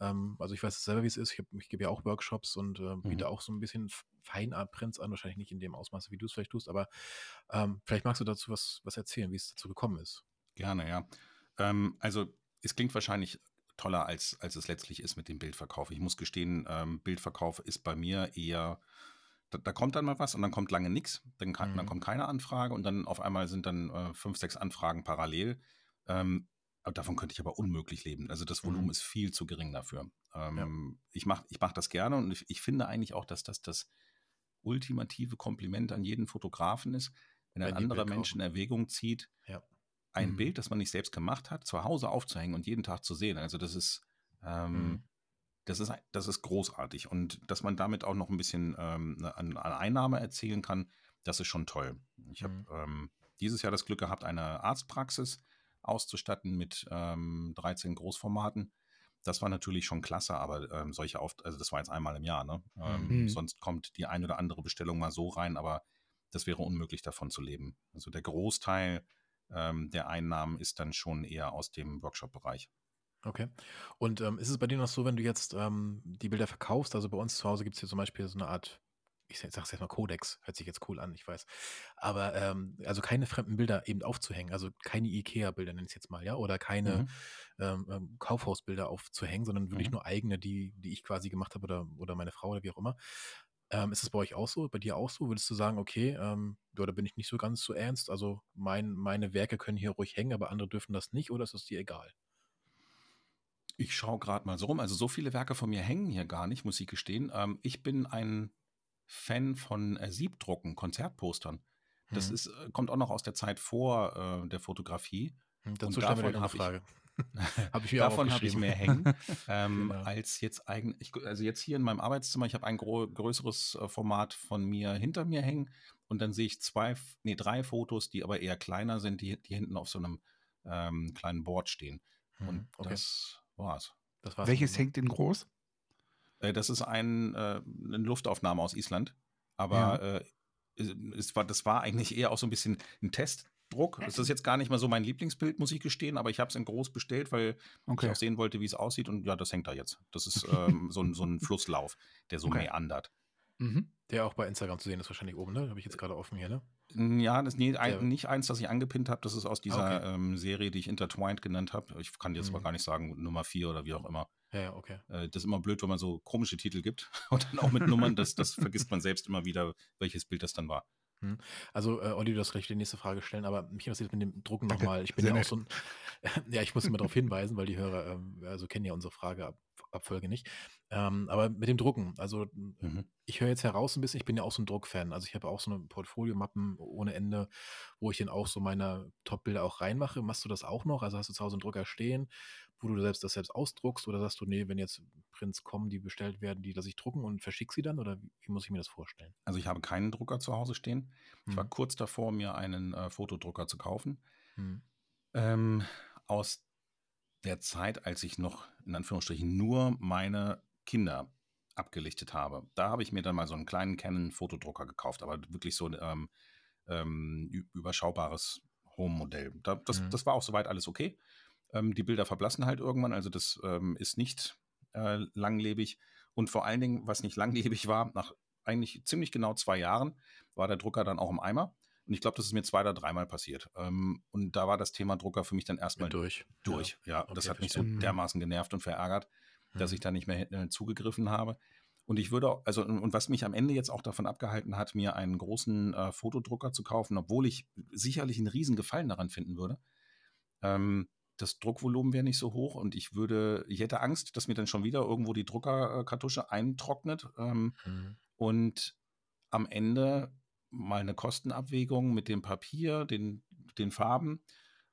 Ähm, also ich weiß selber, wie es ist. Ich, ich gebe ja auch Workshops und äh, biete mhm. auch so ein bisschen Feinart-Prints an, wahrscheinlich nicht in dem Ausmaße, wie du es vielleicht tust, aber ähm, vielleicht magst du dazu was, was erzählen, wie es dazu gekommen ist. Gerne, ja. Ähm, also es klingt wahrscheinlich toller, als, als es letztlich ist mit dem Bildverkauf. Ich muss gestehen, ähm, Bildverkauf ist bei mir eher, da, da, kommt dann mal was und dann kommt lange nichts, dann, mhm. dann kommt keine Anfrage und dann auf einmal sind dann äh, fünf, sechs Anfragen parallel. Ähm, davon könnte ich aber unmöglich leben. Also das Volumen mhm. ist viel zu gering dafür. Ähm, ja. Ich mache ich mach das gerne und ich, ich, finde eigentlich auch, dass das das ultimative Kompliment an jeden Fotografen ist, wenn ein anderer Mensch in Erwägung zieht, ja. ein mhm. Bild, das man nicht selbst gemacht hat, zu Hause aufzuhängen und jeden Tag zu sehen. Also das ist, ähm, mhm. das ist, das ist großartig. Und dass man damit auch noch ein bisschen ähm, eine, eine Einnahme erzielen kann, das ist schon toll. Ich habe mhm. ähm, dieses Jahr das Glück gehabt, eine Arztpraxis auszustatten mit ähm, 13 Großformaten. Das war natürlich schon klasse, aber ähm, solche Auft also das war jetzt einmal im Jahr, ne? Ähm, mhm. Sonst kommt die eine oder andere Bestellung mal so rein, aber das wäre unmöglich davon zu leben. Also der Großteil ähm, der Einnahmen ist dann schon eher aus dem Workshop-Bereich. Okay. Und ähm, ist es bei dir noch so, wenn du jetzt ähm, die Bilder verkaufst? Also bei uns zu Hause gibt es hier zum Beispiel so eine Art ich sage es jetzt mal Codex, hört sich jetzt cool an, ich weiß. Aber ähm, also keine fremden Bilder eben aufzuhängen, also keine IKEA-Bilder nenne ich es jetzt mal, ja, oder keine mhm. ähm, ähm, Kaufhausbilder aufzuhängen, sondern wirklich mhm. nur eigene, die, die ich quasi gemacht habe oder, oder meine Frau oder wie auch immer. Ähm, ist es bei euch auch so, bei dir auch so? Würdest du sagen, okay, ähm, oder bin ich nicht so ganz so ernst? Also mein, meine Werke können hier ruhig hängen, aber andere dürfen das nicht, oder ist es dir egal? Ich schaue gerade mal so rum. Also so viele Werke von mir hängen hier gar nicht, muss ich gestehen. Ähm, ich bin ein Fan von äh, Siebdrucken, Konzertpostern. Das mhm. ist, äh, kommt auch noch aus der Zeit vor äh, der Fotografie. Hm, dazu stellen wir eine Frage. hab ich *laughs* davon habe ich mehr hängen ähm, genau. als jetzt eigentlich. Also jetzt hier in meinem Arbeitszimmer, ich habe ein größeres äh, Format von mir hinter mir hängen und dann sehe ich zwei, nee, drei Fotos, die aber eher kleiner sind, die, die hinten auf so einem ähm, kleinen Board stehen. Mhm, und okay. das war's. Das war's Welches hängt denn groß? Äh, das ist ein, äh, eine Luftaufnahme aus Island. Aber ja. äh, es war, das war eigentlich eher auch so ein bisschen ein Testdruck. Das ist jetzt gar nicht mal so mein Lieblingsbild, muss ich gestehen, aber ich habe es in groß bestellt, weil okay. ich auch sehen wollte, wie es aussieht. Und ja, das hängt da jetzt. Das ist ähm, so, ein, so ein *laughs* Flusslauf, der so okay. meandert. Mhm. Der auch bei Instagram zu sehen ist wahrscheinlich oben, ne? Habe ich jetzt gerade offen hier, ne? Ja, das, nee, ein, nicht eins, das ich angepinnt habe. Das ist aus dieser Ah, okay. ähm, Serie, die ich Intertwined genannt habe. Ich kann jetzt Mhm. aber gar nicht sagen, Nummer 4 oder wie auch immer. Ja, ja, okay. Äh, das ist immer blöd, wenn man so komische Titel gibt *laughs* und dann auch mit Nummern. Das, das vergisst man selbst immer wieder, welches Bild das dann war. Also, äh, Olli, du darfst gleich die nächste Frage stellen, aber mich interessiert mit dem Drucken nochmal. Ich bin sehr ja auch nett. so ein, *laughs* ja, ich muss immer darauf hinweisen, weil die Hörer, ähm, also kennen ja unsere Frageabfolge nicht. Ähm, aber mit dem Drucken, also Mhm. ich höre jetzt heraus ein bisschen, ich bin ja auch so ein Druckfan. Also ich habe auch so eine Portfoliomappen ohne Ende, wo ich dann auch so meine Top-Bilder auch reinmache. Machst du das auch noch? Also hast du zu Hause einen Drucker stehen, wo du selbst das selbst ausdruckst oder sagst du, nee, wenn jetzt Prints kommen, die bestellt werden, die lasse ich drucken und verschick sie dann? Oder wie, wie muss ich mir das vorstellen? Also ich habe keinen Drucker zu Hause stehen. Ich war Hm. kurz davor, mir einen äh, Fotodrucker zu kaufen. Hm. Ähm, aus der Zeit, als ich noch in Anführungsstrichen nur meine Kinder abgelichtet habe. Da habe ich mir dann mal so einen kleinen Canon-Fotodrucker gekauft, aber wirklich so ein ähm, ähm, überschaubares Home-Modell. Da, das, Mhm. das war auch soweit alles okay. Ähm, die Bilder verblassen halt irgendwann, also das ähm, ist nicht äh, langlebig. Und vor allen Dingen, was nicht *laughs* langlebig war, nach eigentlich ziemlich genau zwei Jahren war der Drucker dann auch im Eimer. Und ich glaube, das ist mir zwei oder dreimal passiert. Ähm, und da war das Thema Drucker für mich dann erstmal durch. durch. Ja, Okay, das hat mich so. Mhm. dermaßen genervt und verärgert, dass Hm. ich da nicht mehr äh, zugegriffen habe. Und ich würde, also, und was mich am Ende jetzt auch davon abgehalten hat, mir einen großen äh, Fotodrucker zu kaufen, obwohl ich sicherlich einen riesen Gefallen daran finden würde. Ähm, das Druckvolumen wäre nicht so hoch und ich würde, ich hätte Angst, dass mir dann schon wieder irgendwo die Druckerkartusche eintrocknet. Ähm, Hm. und am Ende mal eine Kostenabwägung mit dem Papier, den, den Farben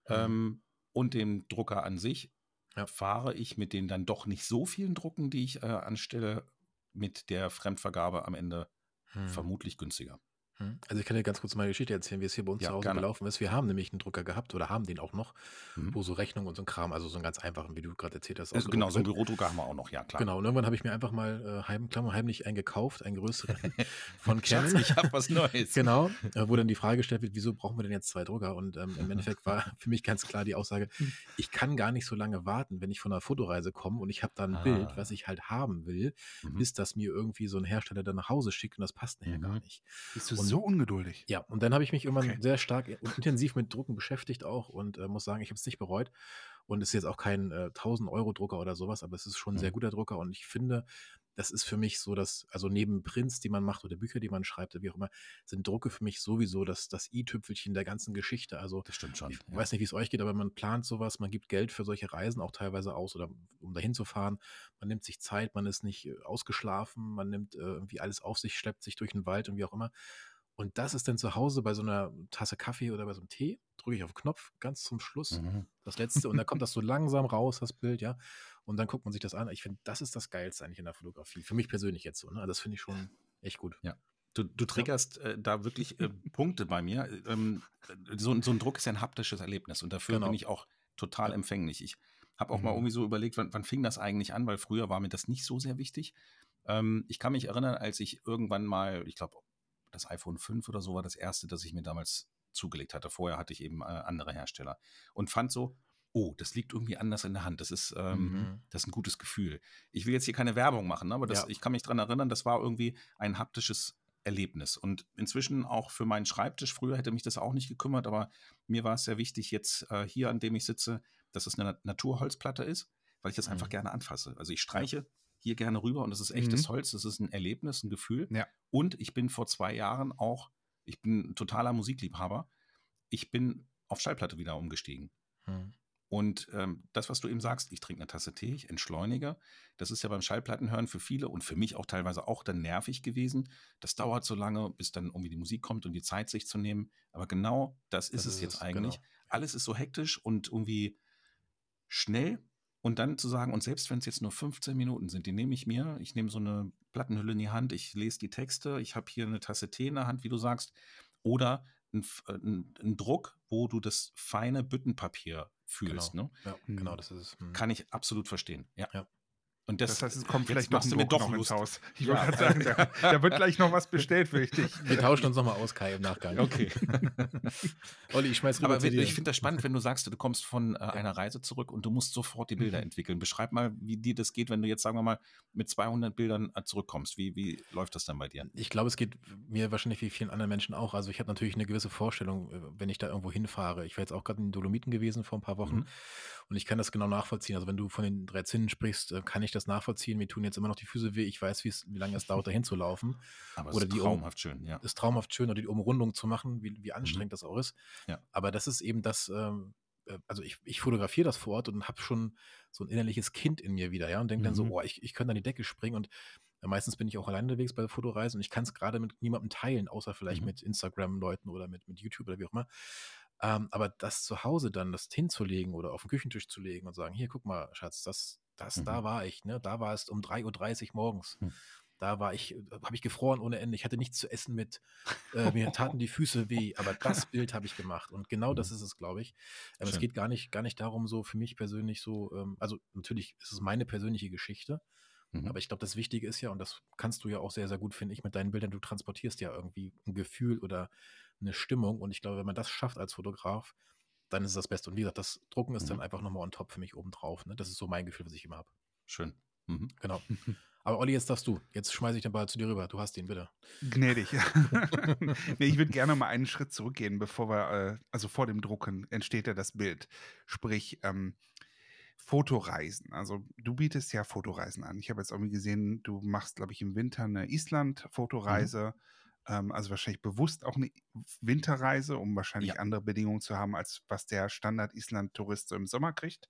ähm, und dem Drucker an sich. Ja. Fahre ich mit den dann doch nicht so vielen Drucken, die ich äh, anstelle, mit der Fremdvergabe am Ende Hm. vermutlich günstiger. Hm. Also ich kann dir ganz kurz meine Geschichte erzählen, wie es hier bei uns Ja, zu Hause gerne. gelaufen ist. Wir haben nämlich einen Drucker gehabt oder haben den auch noch, Mhm. wo so Rechnungen und so ein Kram, also so einen ganz einfachen, wie du gerade erzählt hast. Also genau, so einen Bürodrucker haben wir auch noch, ja klar. Genau, und irgendwann habe ich mir einfach mal äh, heim, Klammer, heimlich einen gekauft, einen größeren *laughs* von Schatz, Canon. ich habe was Neues. *laughs* Genau, äh, wo dann die Frage gestellt wird, wieso brauchen wir denn jetzt zwei Drucker? Und ähm, im Endeffekt war für mich ganz klar die Aussage, ich kann gar nicht so lange warten, wenn ich von einer Fotoreise komme und ich habe da ein Ah. Bild, was ich halt haben will, Mhm. bis das mir irgendwie so ein Hersteller dann nach Hause schickt und das passt nachher gar Mhm. nicht. Bist du Und- so ungeduldig? Ja, und dann habe ich mich irgendwann Okay. sehr stark und *laughs* intensiv mit Drucken beschäftigt auch und äh, muss sagen, ich habe es nicht bereut. Und es ist jetzt auch kein äh, 1000-Euro-Drucker oder sowas, aber es ist schon ein sehr Mhm. guter Drucker und ich finde, das ist für mich so, dass, also neben Prints, die man macht oder Bücher, die man schreibt oder wie auch immer, sind Drucke für mich sowieso das, das i-Tüpfelchen der ganzen Geschichte. Also Das stimmt schon. ich ja. weiß nicht, wie es euch geht, aber man plant sowas, man gibt Geld für solche Reisen auch teilweise aus oder um dahin zu fahren. Man nimmt sich Zeit, man ist nicht äh, ausgeschlafen, man nimmt äh, irgendwie alles auf sich, schleppt sich durch den Wald und wie auch immer. Und das ist dann zu Hause bei so einer Tasse Kaffee oder bei so einem Tee, drücke ich auf den Knopf ganz zum Schluss, Mhm. das letzte, und dann kommt *laughs* das so langsam raus, das Bild, ja. Und dann guckt man sich das an. Ich finde, das ist das Geilste eigentlich in der Fotografie. Für mich persönlich jetzt so, ne? Also Das finde ich schon echt gut. Du, du triggerst äh, da wirklich äh, Punkte bei mir. Ähm, so, so ein Druck ist ja ein haptisches Erlebnis und dafür Genau. bin ich auch total Ja. empfänglich. Ich habe auch mal Mhm. irgendwie so überlegt, wann, wann fing das eigentlich an, weil früher war mir das nicht so sehr wichtig. Ähm, ich kann mich erinnern, als ich irgendwann mal, ich glaube, das iPhone 5 oder so war das erste, das ich mir damals zugelegt hatte. Vorher hatte ich eben äh, andere Hersteller und fand so, oh, das liegt irgendwie anders in der Hand. Das ist, ähm, Mhm. das ist ein gutes Gefühl. Ich will jetzt hier keine Werbung machen, ne, aber das, Ja. ich kann mich dran erinnern, das war irgendwie ein haptisches Erlebnis. Und inzwischen auch für meinen Schreibtisch, früher hätte mich das auch nicht gekümmert, aber mir war es sehr wichtig, jetzt äh, hier, an dem ich sitze, dass es eine Naturholzplatte ist, weil ich das einfach Mhm. gerne anfasse. Also ich streiche hier gerne rüber und das ist echtes Mhm. Holz, das ist ein Erlebnis, ein Gefühl. Ja. Und ich bin vor zwei Jahren auch, ich bin ein totaler Musikliebhaber, ich bin auf Schallplatte wieder umgestiegen. Mhm. Und ähm, das, was du eben sagst, ich trinke eine Tasse Tee, ich entschleunige, das ist ja beim Schallplattenhören für viele und für mich auch teilweise auch dann nervig gewesen. Das dauert so lange, bis dann irgendwie die Musik kommt und die Zeit sich zu nehmen. Aber genau das ist Das es ist jetzt es, eigentlich. genau. Alles ist so hektisch und irgendwie schnell. Und dann zu sagen, und selbst wenn es jetzt nur 15 Minuten sind, die nehme ich mir, ich nehme so eine Plattenhülle in die Hand, ich lese die Texte, ich habe hier eine Tasse Tee in der Hand, wie du sagst, oder ein, ein, ein Druck, wo du das feine Büttenpapier fühlst. Genau. Ne? Ja, Mhm. genau, das ist es. Mhm. Kann ich absolut verstehen. Ja. Ja. Und das, das heißt, es kommt vielleicht noch, noch, mir doch ins Haus. Ich Ja. wollte gerade sagen, da, da wird gleich noch was bestellt, fürchte ich. *laughs* Wir tauschen uns nochmal aus, Kai, im Nachgang. Okay. *laughs* Olli, ich schmeiß rüber Aber zu dir. ich finde das spannend, wenn du sagst, du kommst von äh, einer Reise zurück und du musst sofort die Bilder Mhm. entwickeln. Beschreib mal, wie dir das geht, wenn du jetzt, sagen wir mal, mit 200 Bildern äh, zurückkommst. Wie, wie läuft das dann bei dir? Ich glaube, es geht mir wahrscheinlich wie vielen anderen Menschen auch. Also ich habe natürlich eine gewisse Vorstellung, äh, wenn ich da irgendwo hinfahre. Ich war jetzt auch gerade in den Dolomiten gewesen vor ein paar Wochen Mhm. Und ich kann das genau nachvollziehen. Also wenn du von den drei Zinnen sprichst, äh, kann ich das nachvollziehen. Mir tun jetzt immer noch die Füße weh. Ich weiß, wie es- lange es dauert, dahin zu laufen. *laughs* Aber es Oder ist die um- traumhaft schön, ja. ist traumhaft schön oder die Umrundung zu machen, wie, wie anstrengend das auch ist. Ja. Aber das ist eben das, ähm, äh, also ich, ich fotografiere das vor Ort und habe schon so ein innerliches Kind in mir wieder, ja, und denke dann so, Mhm. oh, ich, ich könnte an die Decke springen und äh, meistens bin ich auch allein unterwegs bei Fotoreisen und ich kann es gerade mit niemandem teilen, außer vielleicht Mhm. mit Instagram-Leuten oder mit, mit YouTube oder wie auch immer. Ähm, aber das zu Hause dann, das hinzulegen oder auf den Küchentisch zu legen und sagen, hier, guck mal, Schatz, das, das, da Mhm. war ich, ne? Da war es um 3.30 Uhr morgens. Hm. Da war ich, habe ich gefroren ohne Ende. Ich hatte nichts zu essen mit. Äh, mir taten die Füße weh. Aber das *laughs* Bild habe ich gemacht. Und genau das ist es, glaube ich. Ähm, es geht gar nicht, gar nicht darum, so für mich persönlich so, ähm, also natürlich ist es meine persönliche Geschichte. Mhm. Aber ich glaube, das Wichtige ist ja, und das kannst du ja auch sehr, sehr gut, finde ich, mit deinen Bildern, du transportierst ja irgendwie ein Gefühl oder eine Stimmung. Und ich glaube, wenn man das schafft als Fotograf, dann ist es das Beste. Und wie gesagt, das Drucken ist Mhm. dann einfach nochmal on top für mich obendrauf. Ne? Das ist so mein Gefühl, was ich immer habe. Schön. Mhm. Genau. *laughs* Aber Olli, jetzt darfst du. Jetzt schmeiße ich den Ball zu dir rüber. Du hast ihn, bitte. Gnädig. *laughs* *laughs* nee, ich würde gerne mal einen Schritt zurückgehen, bevor wir, äh, also vor dem Drucken entsteht ja das Bild. Sprich, ähm, Fotoreisen. Also du bietest ja Fotoreisen an. Ich habe jetzt irgendwie gesehen, du machst, glaube ich, im Winter eine Island-Fotoreise. Ähm, also wahrscheinlich bewusst auch eine Winterreise, um wahrscheinlich Ja. andere Bedingungen zu haben, als was der Standard-Island-Tourist so im Sommer kriegt.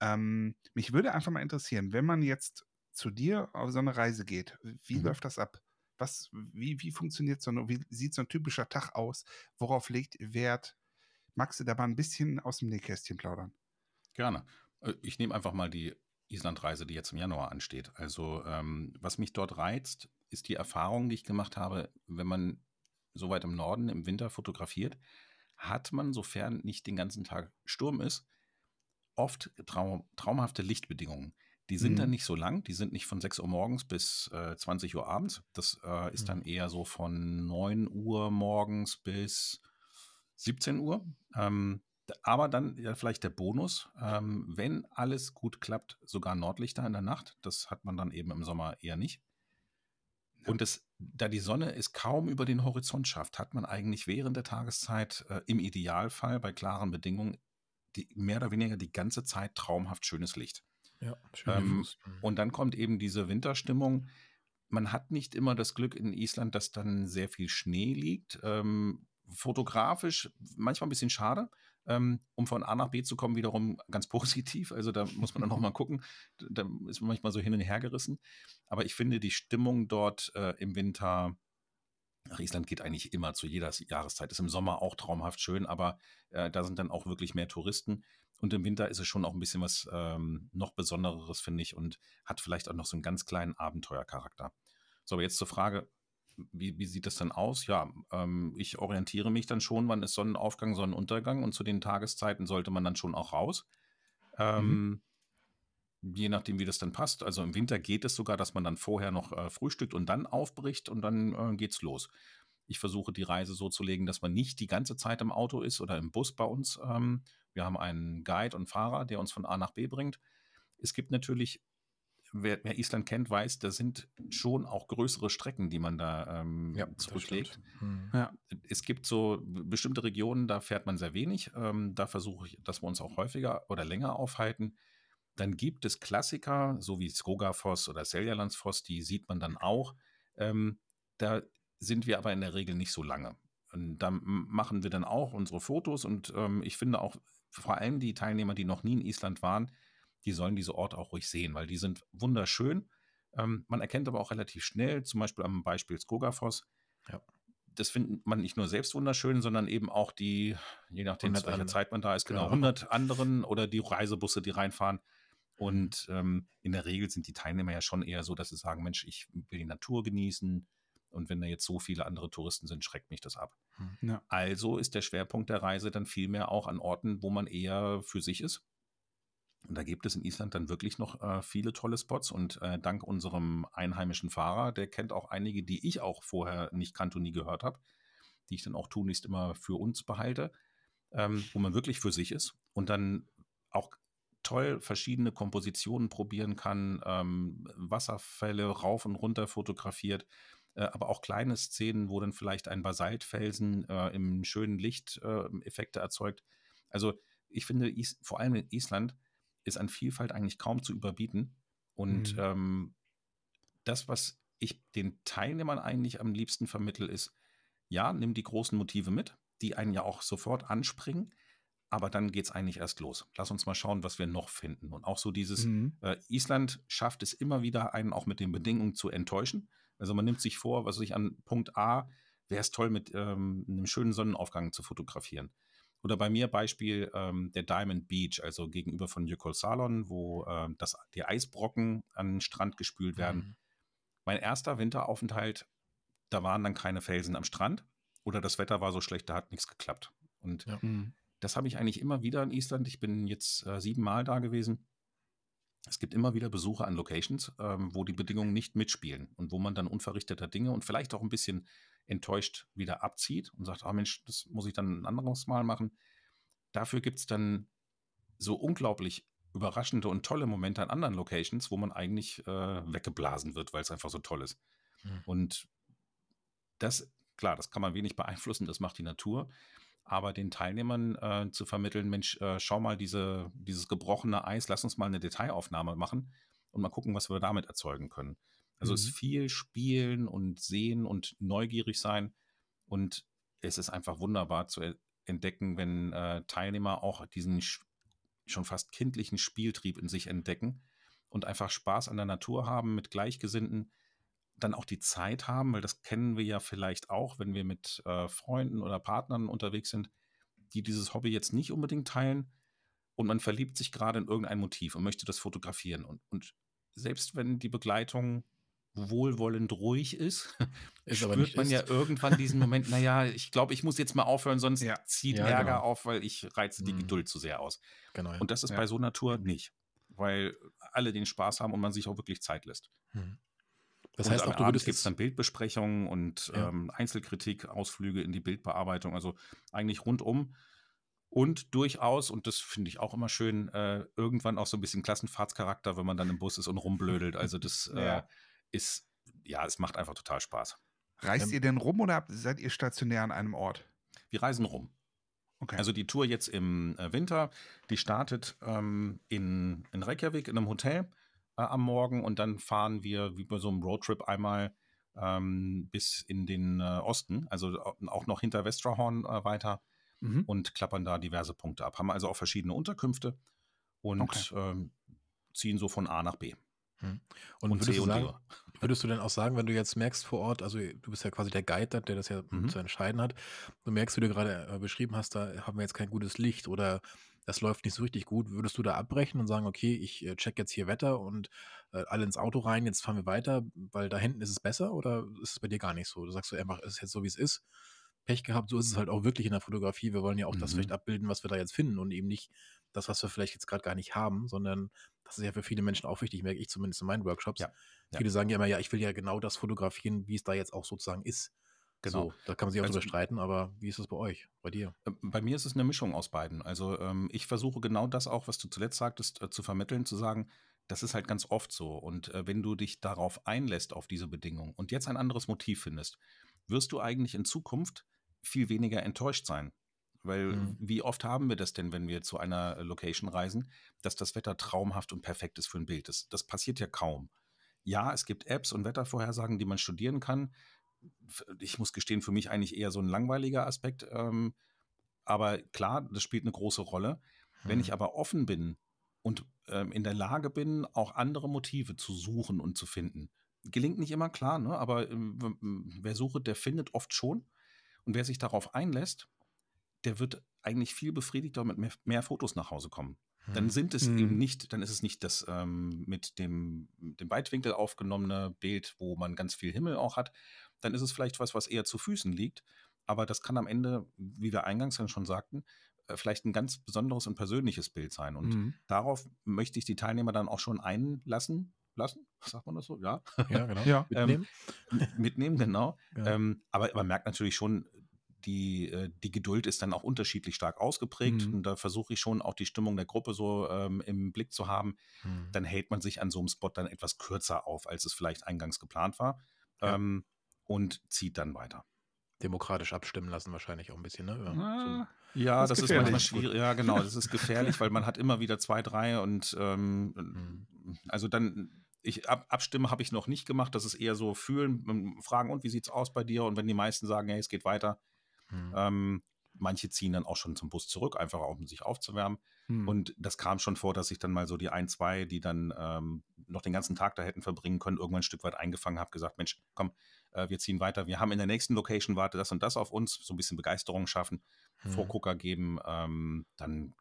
Ähm, mich würde einfach mal interessieren, wenn man jetzt zu dir auf so eine Reise geht, wie Mhm. läuft das ab? Was, wie, wie funktioniert so eine, wie sieht so ein typischer Tag aus? Worauf legt Wert? Magst du da mal ein bisschen aus dem Nähkästchen plaudern? Gerne. Äh, Ich nehme einfach mal die Islandreise, die jetzt im Januar ansteht. Also, ähm, was mich dort reizt, ist die Erfahrung, die ich gemacht habe, wenn man so weit im Norden im Winter fotografiert, hat man, sofern nicht den ganzen Tag Sturm ist, oft traum traumhafte Lichtbedingungen. Die sind Mhm. dann nicht so lang, die sind nicht von 6 Uhr morgens bis äh, 20 Uhr abends. Das äh, ist Mhm. dann eher so von 9 Uhr morgens bis 17 Uhr. Ähm, aber dann ja, vielleicht der Bonus, ähm, wenn alles gut klappt, sogar Nordlichter in der Nacht. Das hat man dann eben im Sommer eher nicht. Und es, da die Sonne es kaum über den Horizont schafft, hat man eigentlich während der Tageszeit äh, im Idealfall bei klaren Bedingungen die, mehr oder weniger die ganze Zeit traumhaft schönes Licht. Ja, schön Ähm. Mhm. Und dann kommt eben diese Winterstimmung. Man hat nicht immer das Glück in Island, dass dann sehr viel Schnee liegt. Ähm, fotografisch manchmal ein bisschen schade. Ähm, um von A nach B zu kommen, wiederum ganz *laughs* positiv. Also da muss man dann nochmal *laughs* gucken. Da ist man manchmal so hin und her gerissen. Aber ich finde die Stimmung dort äh, im Winter, nach Island geht eigentlich immer zu jeder Jahreszeit. Ist im Sommer auch traumhaft schön, aber äh, da sind dann auch wirklich mehr Touristen. Und im Winter ist es schon auch ein bisschen was ähm, noch Besondereres, finde ich, und hat vielleicht auch noch so einen ganz kleinen Abenteuercharakter. So, aber jetzt zur Frage, wie, wie sieht das dann aus? Ja, ähm, ich orientiere mich dann schon, wann ist Sonnenaufgang, Sonnenuntergang und zu den Tageszeiten sollte man dann schon auch raus. Ähm, Je nachdem, wie das dann passt. Also im Winter geht es sogar, dass man dann vorher noch äh, frühstückt und dann aufbricht und dann äh, geht's los. Ich versuche die Reise so zu legen, dass man nicht die ganze Zeit im Auto ist oder im Bus bei uns. Ähm, wir haben einen Guide und Fahrer, der uns von A nach B bringt. Es gibt natürlich, wer, wer Island kennt, weiß, da sind schon auch größere Strecken, die man da ähm, ja, zurücklegt. Mhm. Ja. Es gibt so bestimmte Regionen, da fährt man sehr wenig. Ähm, da versuche ich, dass wir uns auch häufiger oder länger aufhalten. Dann gibt es Klassiker, so wie Skogafoss oder Seljalandsfoss, die sieht man dann auch. Ähm, da sind wir aber in der Regel nicht so lange. Und da machen wir dann auch unsere Fotos und ähm, ich finde auch vor allem die Teilnehmer, die noch nie in Island waren, die sollen diese Orte auch ruhig sehen, weil die sind wunderschön. Ähm, man erkennt aber auch relativ schnell, zum Beispiel am Beispiel Skogafoss, Ja. das findet man nicht nur selbst wunderschön, sondern eben auch die, je nachdem, 100 zu welcher. Zeit man da ist, genau, Genau. 100 anderen oder die Reisebusse, die reinfahren. Und ähm, in der Regel sind die Teilnehmer ja schon eher so, dass sie sagen, Mensch, ich will die Natur genießen. Und wenn da jetzt so viele andere Touristen sind, schreckt mich das ab. Ja. Also ist der Schwerpunkt der Reise dann vielmehr auch an Orten, wo man eher für sich ist. Und da gibt es in Island dann wirklich noch äh, viele tolle Spots. Und äh, dank unserem einheimischen Fahrer, der kennt auch einige, die ich auch vorher nicht kannte und nie gehört habe, die ich dann auch tunlichst immer für uns behalte, ähm, wo man wirklich für sich ist und dann auch toll verschiedene Kompositionen probieren kann, ähm, Wasserfälle rauf und runter fotografiert, äh, aber auch kleine Szenen, wo dann vielleicht ein Basaltfelsen äh, im schönen Licht äh, Effekte erzeugt. Also ich finde, Is vor allem in Island ist an Vielfalt eigentlich kaum zu überbieten. Und mhm. ähm, das, was ich den Teilnehmern eigentlich am liebsten vermittel, ist, ja, nimm die großen Motive mit, die einen ja auch sofort anspringen, aber dann geht es eigentlich erst los. Lass uns mal schauen, was wir noch finden. Und auch so dieses, mhm. äh, Island schafft es immer wieder, einen auch mit den Bedingungen zu enttäuschen. Also man nimmt sich vor, was ich an Punkt A, wäre es toll, mit ähm, einem schönen Sonnenaufgang zu fotografieren. Oder bei mir Beispiel ähm, der Diamond Beach, also gegenüber von Jökol Salon, wo äh, das, die Eisbrocken an den Strand gespült werden. Mhm. Mein erster Winteraufenthalt, da waren dann keine Felsen am Strand oder das Wetter war so schlecht, da hat nichts geklappt. Und ja. Mhm. das habe ich eigentlich immer wieder in Island. Ich bin jetzt äh, siebenmal da gewesen. Es gibt immer wieder Besuche an Locations, ähm, wo die Bedingungen nicht mitspielen und wo man dann unverrichteter Dinge und vielleicht auch ein bisschen enttäuscht wieder abzieht und sagt, ah Mensch, das muss ich dann ein anderes Mal machen. Dafür gibt es dann so unglaublich überraschende und tolle Momente an anderen Locations, wo man eigentlich äh, weggeblasen wird, weil es einfach so toll ist. Mhm. Und das, klar, das kann man wenig beeinflussen, das macht die Natur. Aber den Teilnehmern äh, zu vermitteln, Mensch, äh, schau mal diese, dieses gebrochene Eis, lass uns mal eine Detailaufnahme machen und mal gucken, was wir damit erzeugen können. Also mhm. es ist viel spielen und sehen und neugierig sein. Und es ist einfach wunderbar zu entdecken, wenn äh, Teilnehmer auch diesen schon fast kindlichen Spieltrieb in sich entdecken und einfach Spaß an der Natur haben mit Gleichgesinnten, dann auch die Zeit haben, weil das kennen wir ja vielleicht auch, wenn wir mit äh, Freunden oder Partnern unterwegs sind, die dieses Hobby jetzt nicht unbedingt teilen und man verliebt sich gerade in irgendein Motiv und möchte das fotografieren. Und, und selbst wenn die Begleitung wohlwollend ruhig ist, *laughs* ist spürt man ist. ja irgendwann diesen Moment, naja, *laughs* ich glaube, ich muss jetzt mal aufhören, sonst ja. zieht ja, Ärger genau. auf, weil ich reize die mhm. Geduld zu sehr aus. Genau, ja. Und das ist bei so Natur nicht, weil alle den Spaß haben und man sich auch wirklich Zeit lässt. Mhm. Das und heißt auch, du würdest gibt es dann Bildbesprechungen und ähm, Einzelkritik, Ausflüge in die Bildbearbeitung, also eigentlich rundum. Und durchaus, und das finde ich auch immer schön, äh, irgendwann auch so ein bisschen Klassenfahrtscharakter, wenn man dann im Bus ist und rumblödelt. Also das *laughs* äh, ist, ja, es macht einfach total Spaß. Reist ähm, ihr denn rum oder seid ihr stationär an einem Ort? Wir reisen rum. Okay. Also die Tour jetzt im äh, Winter, die startet ähm, in, in Reykjavik in einem Hotel äh, am Morgen und dann fahren wir wie bei so einem Roadtrip einmal ähm, bis in den äh, Osten, also auch noch hinter Westrahorn äh, weiter mhm. und klappern da diverse Punkte ab. Haben also auch verschiedene Unterkünfte und okay. ähm, ziehen so von A nach B. Hm. Und, und würdest, du sagen, *laughs* würdest du denn auch sagen, wenn du jetzt merkst vor Ort, also du bist ja quasi der Guide, der das ja mhm. zu entscheiden hat, du merkst, wie du gerade äh, beschrieben hast, da haben wir jetzt kein gutes Licht oder das läuft nicht so richtig gut, würdest du da abbrechen und sagen, okay, ich äh, check jetzt hier Wetter und äh, alle ins Auto rein, jetzt fahren wir weiter, weil da hinten ist es besser oder ist es bei dir gar nicht so? Du sagst du einfach, es ist jetzt so, wie es ist. Pech gehabt, so ist es halt auch wirklich in der Fotografie. Wir wollen ja auch mhm. das vielleicht abbilden, was wir da jetzt finden und eben nicht das, was wir vielleicht jetzt gerade gar nicht haben, sondern das ist ja für viele Menschen auch wichtig, merke ich zumindest in meinen Workshops. Ja, ja. Viele sagen ja immer, ja, ich will ja genau das fotografieren, wie es da jetzt auch sozusagen ist. Genau. So, da kann man sich auch also, drüber streiten, aber wie ist es bei euch, bei dir? Äh, bei mir ist es eine Mischung aus beiden. Also ähm, ich versuche genau das auch, was du zuletzt sagtest, äh, zu vermitteln, zu sagen, das ist halt ganz oft so. Und äh, wenn du dich darauf einlässt, auf diese Bedingungen und jetzt ein anderes Motiv findest, wirst du eigentlich in Zukunft viel weniger enttäuscht sein. Weil mhm. wie oft haben wir das denn, wenn wir zu einer Location reisen, dass das Wetter traumhaft und perfekt ist für ein Bild? Das, das passiert ja kaum. Ja, es gibt Apps und Wettervorhersagen, die man studieren kann. Ich muss gestehen, für mich eigentlich eher so ein langweiliger Aspekt. Ähm, aber klar, das spielt eine große Rolle. Mhm. Wenn ich mhm. aber offen bin und ähm, in der Lage bin, auch andere Motive zu suchen und zu finden, gelingt nicht immer klar, ne? aber ähm, wer sucht, der findet oft schon. Und wer sich darauf einlässt, der wird eigentlich viel befriedigter mit mehr, mehr Fotos nach Hause kommen. Dann hm. sind es hm. eben nicht, dann ist es nicht das ähm, mit dem, dem Weitwinkel aufgenommene Bild, wo man ganz viel Himmel auch hat. Dann ist es vielleicht was, was eher zu Füßen liegt. Aber das kann am Ende, wie wir eingangs dann schon sagten, äh, vielleicht ein ganz besonderes und persönliches Bild sein. Und Mhm. darauf möchte ich die Teilnehmer dann auch schon einlassen. Lassen? *laughs* Sagt man das so? Ja. Ja, genau. Ja. Mitnehmen. Mitnehmen, genau. Ja. Ähm, aber man merkt natürlich schon, die, äh, die Geduld ist dann auch unterschiedlich stark ausgeprägt. Mhm. Und da versuche ich schon auch die Stimmung der Gruppe so ähm, im Blick zu haben. Hm. Dann hält man sich an so einem Spot dann etwas kürzer auf, als es vielleicht eingangs geplant war. Ja. Ähm, und zieht dann weiter. Demokratisch abstimmen lassen wahrscheinlich auch ein bisschen, ne? Ja, Ah, Ja, Das das, ist ist manchmal schwierig. Ja, genau, das ist gefährlich, weil man hat immer wieder zwei, drei und ähm, Hm. also dann, ich ab, abstimmen habe ich noch nicht gemacht. Das ist eher so fühlen, ähm, fragen, und wie sieht's aus bei dir? Und wenn die meisten sagen, hey, es geht weiter, so, hm. ähm, manche ziehen dann auch schon zum Bus zurück, einfach auch, um sich aufzuwärmen. Mhm. Und das kam schon vor, dass ich dann mal so die ein, zwei, die dann ähm, noch den ganzen Tag da hätten verbringen können, irgendwann ein Stück weit eingefangen habe, gesagt, Mensch, komm, äh, wir ziehen weiter. Wir haben in der nächsten Location warte das und das auf uns, so ein bisschen Begeisterung schaffen, Hm. Vorgucker geben, ähm, dann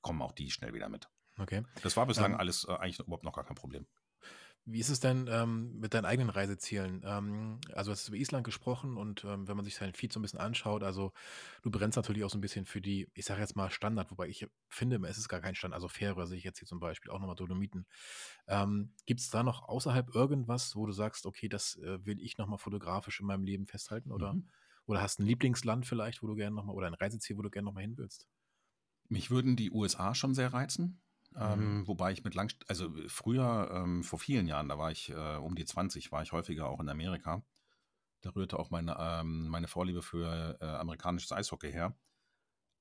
kommen auch die schnell wieder mit. Okay. Das war bislang Ähm, alles äh, eigentlich überhaupt noch gar kein Problem. Wie ist es denn ähm, mit deinen eigenen Reisezielen? Ähm, also, du hast über Island gesprochen und ähm, wenn man sich seinen Feed so ein bisschen anschaut, also du brennst natürlich auch so ein bisschen für die, ich sage jetzt mal Standard, wobei ich finde, es ist gar kein Standard. Also Fähre sehe ich jetzt hier zum Beispiel, auch nochmal Dolomiten. Ähm, Gibt es da noch außerhalb irgendwas, wo du sagst, okay, das äh, will ich nochmal fotografisch in meinem Leben festhalten? Oder, Mhm. oder hast ein Lieblingsland vielleicht, wo du gerne nochmal, oder ein Reiseziel, wo du gerne nochmal hin willst? Mich würden die USA schon sehr reizen. Mhm. Ähm, wobei ich mit lang, also früher, ähm, vor vielen Jahren, da war ich äh, um die 20, war ich häufiger auch in Amerika. Da rührte auch meine, ähm, meine Vorliebe für äh, amerikanisches Eishockey her.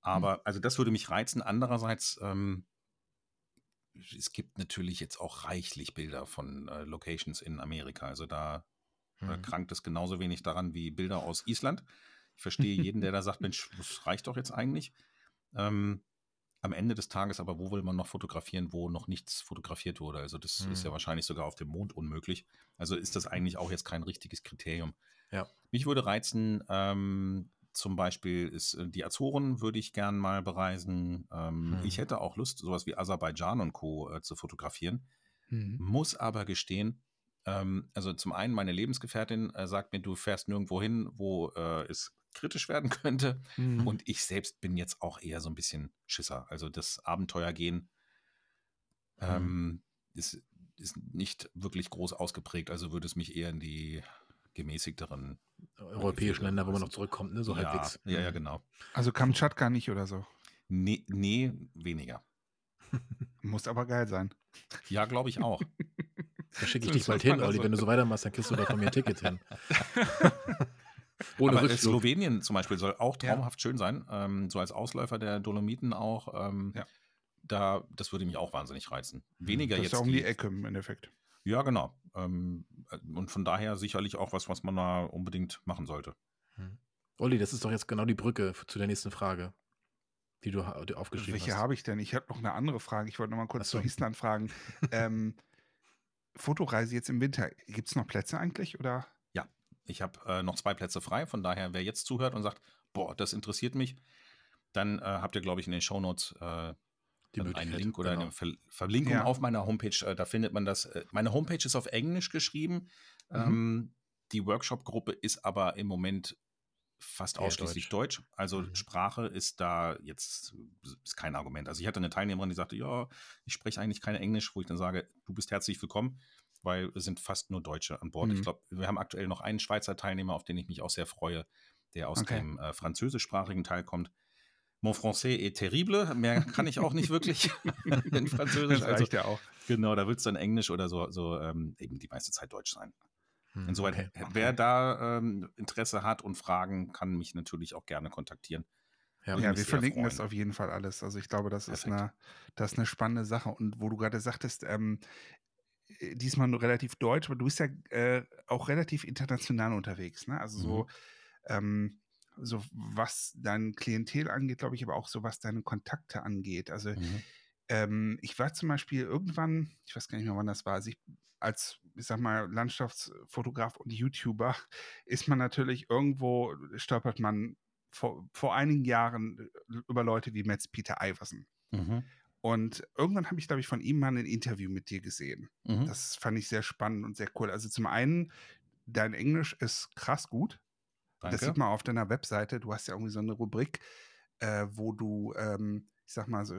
Aber, also das würde mich reizen. Andererseits, ähm, es gibt natürlich jetzt auch reichlich Bilder von äh, Locations in Amerika. Also da äh, Mhm. krankt es genauso wenig daran wie Bilder aus Island. Ich verstehe jeden, der da sagt, *laughs* Mensch, das reicht doch jetzt eigentlich. Ähm, am Ende des Tages aber, wo will man noch fotografieren, wo noch nichts fotografiert wurde? Also das ist ja Mhm. wahrscheinlich sogar auf dem Mond unmöglich. Also ist das eigentlich auch jetzt kein richtiges Kriterium. Ja. Mich würde reizen, ähm, zum Beispiel ist äh, die Azoren würde ich gern mal bereisen. Ähm, Mhm. Ich hätte auch Lust, sowas wie Aserbaidschan und Co. Äh, zu fotografieren. Mhm. Muss aber gestehen, ähm, also zum einen meine Lebensgefährtin äh, sagt mir, du fährst nirgendwo hin, wo äh, es kritisch werden könnte. Mhm. Und ich selbst bin jetzt auch eher so ein bisschen Schisser. Also das Abenteuergehen Mhm. ähm, ist, ist nicht wirklich groß ausgeprägt. Also würde es mich eher in die gemäßigteren Europäischen Länder, wo man noch zurückkommt, ne? so ja, halbwegs. Ja, ja, Mhm. genau. Also Kamtschatka nicht oder so. Nee, nee weniger. *laughs* Muss aber geil sein. Ja, glaube ich auch. Da schicke ich So dich bald hin, Olli. Wenn du so weitermachst, dann kriegst du da von mir ein Ticket hin. *laughs* Ohne Aber äh, Rückflug. Slowenien zum Beispiel soll auch Ja. traumhaft schön sein. Ähm, so als Ausläufer der Dolomiten auch. Ähm, Ja. da, das würde mich auch wahnsinnig reizen. Weniger Das ist jetzt. ja um die Ecke im Endeffekt. Ja, genau. Ähm, äh, und von daher sicherlich auch was, was man da unbedingt machen sollte. Hm. Olli, das ist doch jetzt genau die Brücke zu der nächsten Frage, die du die aufgeschrieben Welche hast. habe ich denn? Ich habe noch eine andere Frage. Ich wollte noch mal kurz so. zu Island fragen. *laughs* ähm, Fotoreise jetzt im Winter. Gibt es noch Plätze eigentlich? Oder? Ich habe äh, noch zwei Plätze frei, von daher, wer jetzt zuhört und sagt, boah, das interessiert mich, dann äh, habt ihr, glaube ich, in den Shownotes äh, einen. Link oder genau. eine Ver Verlinkung Ja. auf meiner Homepage. Äh, da findet man das. Äh, meine Homepage ist auf Englisch geschrieben. Mhm. Ähm, die Workshop-Gruppe ist aber im Moment fast ausschließlich Deutsch. Also Mhm. Sprache ist da jetzt ist kein Argument. Also ich hatte eine Teilnehmerin, die sagte, ja, ich spreche eigentlich kein Englisch, wo ich dann sage, du bist herzlich willkommen, weil es sind fast nur Deutsche an Bord. Mhm. Ich glaube, wir haben aktuell noch einen Schweizer Teilnehmer, auf den ich mich auch sehr freue, der aus Okay. dem äh, französischsprachigen Teil kommt. Mon français est terrible. Mehr kann ich auch nicht wirklich *laughs* in Französisch. Das Also, reicht ja auch. genau, da wird es dann Englisch oder so, so ähm, eben die meiste Zeit Deutsch sein. Hm, Insoweit, okay. wer da ähm, Interesse hat und Fragen, kann mich natürlich auch gerne kontaktieren. Ja, Ja, wir verlinken das freuen. auf jeden Fall alles. Also ich glaube, das ist eine, das ist eine spannende Sache. Und wo du gerade sagtest, ähm, äh, diesmal nur relativ deutsch, aber du bist ja äh, auch relativ international unterwegs. Ne? Also so, ähm, so was dein Klientel angeht, glaube ich, aber auch so was deine Kontakte angeht. Also Mhm. ähm, ich war zum Beispiel irgendwann, ich weiß gar nicht mehr, wann das war, also ich, als, ich sag mal, Landschaftsfotograf und YouTuber *laughs* ist man natürlich irgendwo, stolpert man vor, vor einigen Jahren über Leute wie Metz Peter Iverson. Mhm. Und irgendwann habe ich, glaube ich, von ihm mal ein Interview mit dir gesehen. Mhm. Das fand ich sehr spannend und sehr cool. Also zum einen, dein Englisch ist krass gut. Das Danke. sieht man auf deiner Webseite. Du hast ja irgendwie so eine Rubrik, äh, wo du, ähm, ich sag mal, so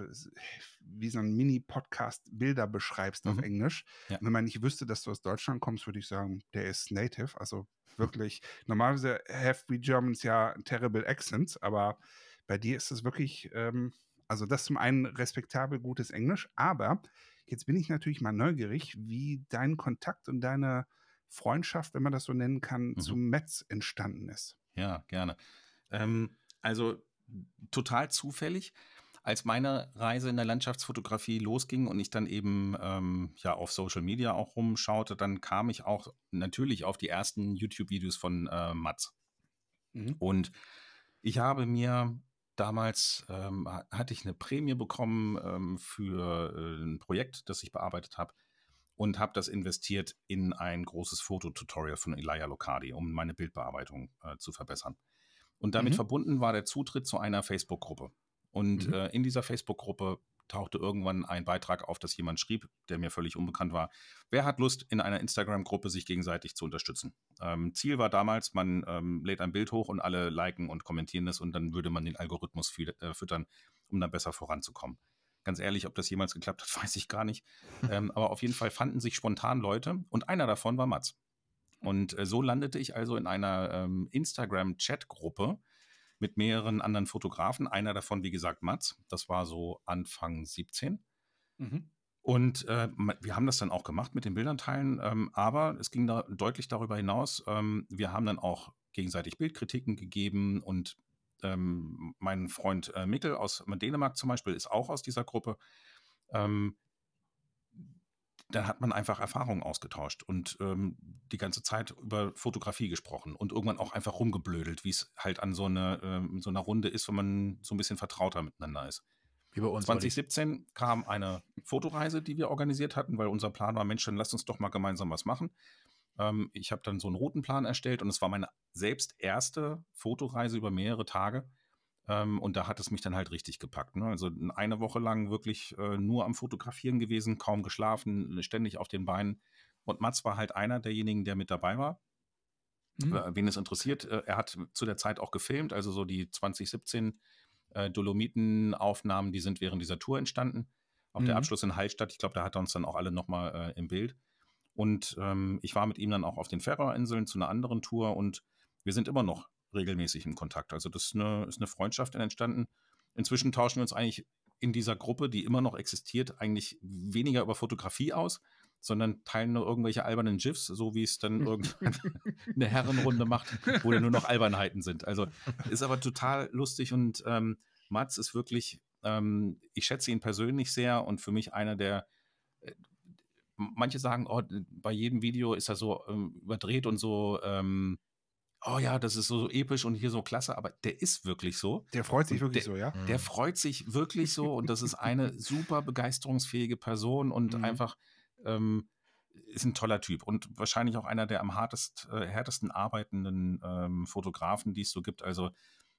wie so ein Mini-Podcast Bilder beschreibst mhm. auf Englisch. Ja. Wenn man nicht wüsste, dass du aus Deutschland kommst, würde ich sagen, der ist native. Also wirklich, normalerweise have we Germans ja terrible accents, aber bei dir ist es wirklich, ähm, also das zum einen respektabel gutes Englisch, aber jetzt bin ich natürlich mal neugierig, wie dein Kontakt und deine Freundschaft, wenn man das so nennen kann, mhm. zu Metz entstanden ist. Ja, gerne. Ähm, also total zufällig als meine Reise in der Landschaftsfotografie losging und ich dann eben ähm, ja auf Social Media auch rumschaute, dann kam ich auch natürlich auf die ersten YouTube-Videos von äh, Mats. Mhm. Und ich habe mir damals ähm, hatte ich eine Prämie bekommen ähm, für äh, ein Projekt, das ich bearbeitet habe und habe das investiert in ein großes Fototutorial von Elia Locardi, um meine Bildbearbeitung äh, zu verbessern. Und damit mhm. verbunden war der Zutritt zu einer Facebook-Gruppe. Und mhm. äh, in dieser Facebook-Gruppe tauchte irgendwann ein Beitrag auf, dass jemand schrieb, der mir völlig unbekannt war. Wer hat Lust, in einer Instagram-Gruppe sich gegenseitig zu unterstützen? Ähm, Ziel war damals, man ähm, lädt ein Bild hoch und alle liken und kommentieren es und dann würde man den Algorithmus äh, füttern, um dann besser voranzukommen. Ganz ehrlich, ob das jemals geklappt hat, *laughs* weiß ich gar nicht. ähm, aber auf jeden Fall fanden sich spontan Leute und einer davon war Mats. Und äh, so landete ich also in einer ähm, Instagram-Chat-Gruppe, mit mehreren anderen Fotografen. Einer davon, wie gesagt, Mats. Das war so Anfang 17. Mhm. Und äh, wir haben das dann auch gemacht mit den Bildern teilen, ähm, aber es ging da deutlich darüber hinaus. Ähm, wir haben dann auch gegenseitig Bildkritiken gegeben und ähm, mein Freund äh, Mikkel aus Dänemark zum Beispiel ist auch aus dieser Gruppe. Ähm, dann hat man einfach Erfahrungen ausgetauscht und ähm, die ganze Zeit über Fotografie gesprochen und irgendwann auch einfach rumgeblödelt, wie es halt an so, eine, ähm, so einer Runde ist, wenn man so ein bisschen vertrauter miteinander ist. Wie bei uns 2017 kam eine Fotoreise, die wir organisiert hatten, weil unser Plan war, Mensch, dann lasst uns doch mal gemeinsam was machen. Ähm, ich habe dann so einen Routenplan erstellt und es war meine selbst erste Fotoreise über mehrere Tage. Ähm, und da hat es mich dann halt richtig gepackt. Ne? Also eine Woche lang wirklich äh, nur am Fotografieren gewesen, kaum geschlafen, ständig auf den Beinen. Und Mats war halt einer derjenigen, der mit dabei war. Mhm. Äh, wen es interessiert, äh, er hat zu der Zeit auch gefilmt, also so die 2017 äh, Dolomiten-Aufnahmen, die sind während dieser Tour entstanden. Auch mhm. der Abschluss in Hallstatt, ich glaube, da hat er uns dann auch alle nochmal äh, im Bild. Und ähm, ich war mit ihm dann auch auf den Färöerinseln zu einer anderen Tour und wir sind immer noch regelmäßig im Kontakt. Also das ist eine, ist eine Freundschaft entstanden. Inzwischen tauschen wir uns eigentlich in dieser Gruppe, die immer noch existiert, eigentlich weniger über Fotografie aus, sondern teilen nur irgendwelche albernen GIFs, so wie es dann *laughs* irgendwann eine Herrenrunde macht, wo dann nur noch Albernheiten sind. Also ist aber total lustig und ähm, Mats ist wirklich, ähm, ich schätze ihn persönlich sehr und für mich einer der, äh, manche sagen, oh, bei jedem Video ist er so ähm, überdreht und so, ähm, oh ja, das ist so episch und hier so klasse, aber der ist wirklich so. Der freut sich wirklich der, so, ja. Der freut sich wirklich so und das ist eine *laughs* super begeisterungsfähige Person und mhm. einfach ähm, ist ein toller Typ und wahrscheinlich auch einer der am hartest, äh, härtesten arbeitenden ähm, Fotografen, die es so gibt. Also,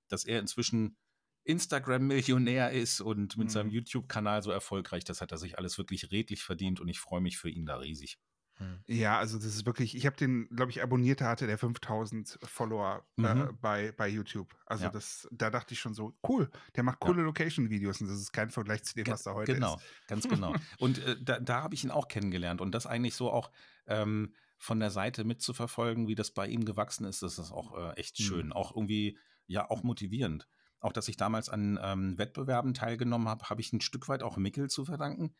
dass er inzwischen Instagram-Millionär ist und mit mhm. seinem YouTube-Kanal so erfolgreich, das hat er sich alles wirklich redlich verdient und ich freue mich für ihn da riesig. Hm. Ja, also das ist wirklich, ich habe den, glaube ich, abonniert, hatte der 5000 Follower äh, mhm. äh, bei, bei YouTube. Also ja. das, da dachte ich schon so, cool, der macht coole ja. Location-Videos und das ist kein Vergleich zu dem, was da heute genau, ist. Genau, ganz *laughs* genau. und äh, da, da habe ich ihn auch kennengelernt und das eigentlich so auch ähm, von der Seite mitzuverfolgen, wie das bei ihm gewachsen ist, das ist auch äh, echt schön. Mhm. Auch irgendwie, ja, auch motivierend. Auch, dass ich damals an ähm, Wettbewerben teilgenommen habe, habe ich ein Stück weit auch Mickel zu verdanken,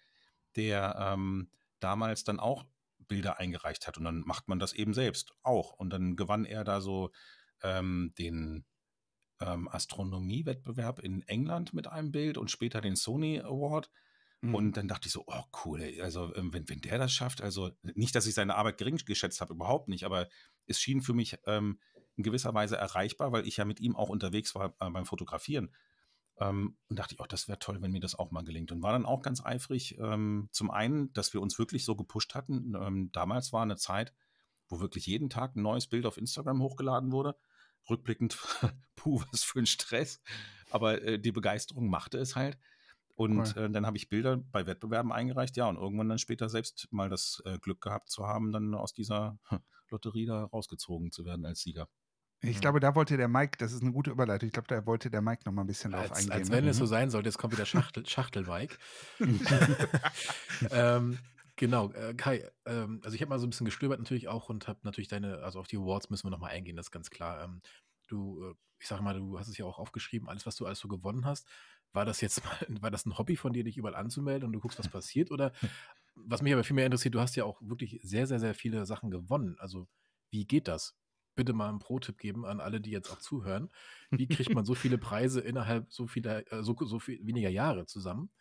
der ähm, damals dann auch Bilder eingereicht hat. Und dann macht man das eben selbst auch. Und dann gewann er da so ähm, den ähm, Astronomie-Wettbewerb in England mit einem Bild und später den Sony Award. Mhm. Und dann dachte ich so, oh cool, ey. also ähm, wenn, wenn der das schafft, also nicht, dass ich seine Arbeit gering geschätzt habe, überhaupt nicht, aber es schien für mich ähm, in gewisser Weise erreichbar, weil ich ja mit ihm auch unterwegs war äh, beim Fotografieren. Ähm, und dachte ich, oh, das wäre toll, wenn mir das auch mal gelingt. Und war dann auch ganz eifrig. Ähm, zum einen, dass wir uns wirklich so gepusht hatten. Ähm, damals war eine Zeit, wo wirklich jeden Tag ein neues Bild auf Instagram hochgeladen wurde. Rückblickend, *laughs* puh, was für ein Stress. Aber äh, die Begeisterung machte es halt. Und cool. äh, dann habe ich Bilder bei Wettbewerben eingereicht, ja, und irgendwann dann später selbst mal das äh, Glück gehabt zu haben, dann aus dieser *laughs* Lotterie da rausgezogen zu werden als Sieger. Ich Mhm. glaube, da wollte der Mike, das ist eine gute Überleitung, ich glaube, da wollte der Mike noch mal ein bisschen drauf Als, eingehen. als ne? wenn es so Mhm. sein sollte, jetzt kommt wieder Schachtel, Schachtel-Mike. *laughs* *laughs* ähm, genau, äh, Kai, ähm, also ich habe mal so ein bisschen gestöbert natürlich auch und habe natürlich deine, also auf die Awards müssen wir nochmal eingehen, das ist ganz klar. Ähm, du, äh, ich sage mal, du hast es ja auch aufgeschrieben, alles, was du alles so gewonnen hast. War das jetzt *laughs* mal, war das ein Hobby von dir, dich überall anzumelden und du guckst, was passiert? Oder was mich aber viel mehr interessiert, du hast ja auch wirklich sehr, sehr, sehr viele Sachen gewonnen. Also, wie geht das? Bitte mal einen Pro-Tipp geben an alle, die jetzt auch zuhören. Wie kriegt man so viele Preise innerhalb so vieler, äh, so, so viel weniger Jahre zusammen? *laughs*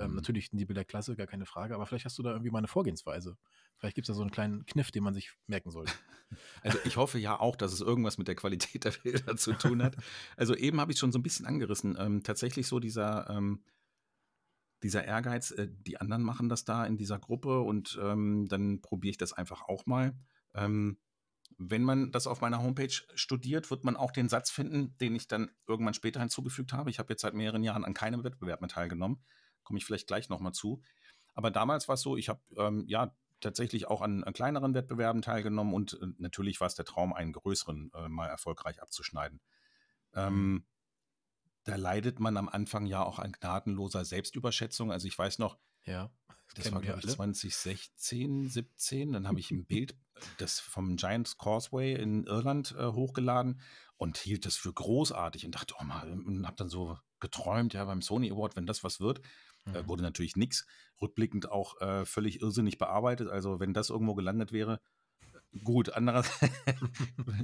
Ähm, Mhm. natürlich sind die Bilder klasse, gar keine Frage, aber vielleicht hast du da irgendwie mal eine Vorgehensweise. Vielleicht gibt es da so einen kleinen Kniff, den man sich merken sollte. *laughs* Also ich hoffe ja auch, dass es irgendwas mit der Qualität der Bilder zu tun hat. Also eben habe ich schon so ein bisschen angerissen. Ähm, tatsächlich so dieser, ähm, dieser Ehrgeiz, äh, die anderen machen das da in dieser Gruppe und ähm, dann probiere ich das einfach auch mal. Ähm, wenn man das auf meiner Homepage studiert, wird man auch den Satz finden, den ich dann irgendwann später hinzugefügt habe. Ich habe jetzt seit mehreren Jahren an keinem Wettbewerb mehr teilgenommen. Komme ich vielleicht gleich nochmal zu. Aber damals war es so, ich habe ähm, ja tatsächlich auch an, an, kleineren Wettbewerben teilgenommen und äh, natürlich war es der Traum, einen größeren äh, mal erfolgreich abzuschneiden. Ähm, da leidet man am Anfang ja auch an gnadenloser Selbstüberschätzung. Also ich weiß noch, ja, das, das war glaube ich 2016, 17, dann habe ich ein *laughs* Bild das vom Giants Causeway in Irland äh, hochgeladen und hielt das für großartig und dachte, oh mal, und habe dann so geträumt, ja, beim Sony Award, wenn das was wird, mhm. äh, wurde natürlich nichts. Rückblickend auch äh, völlig irrsinnig bearbeitet. Also wenn das irgendwo gelandet wäre, gut. Andererseits,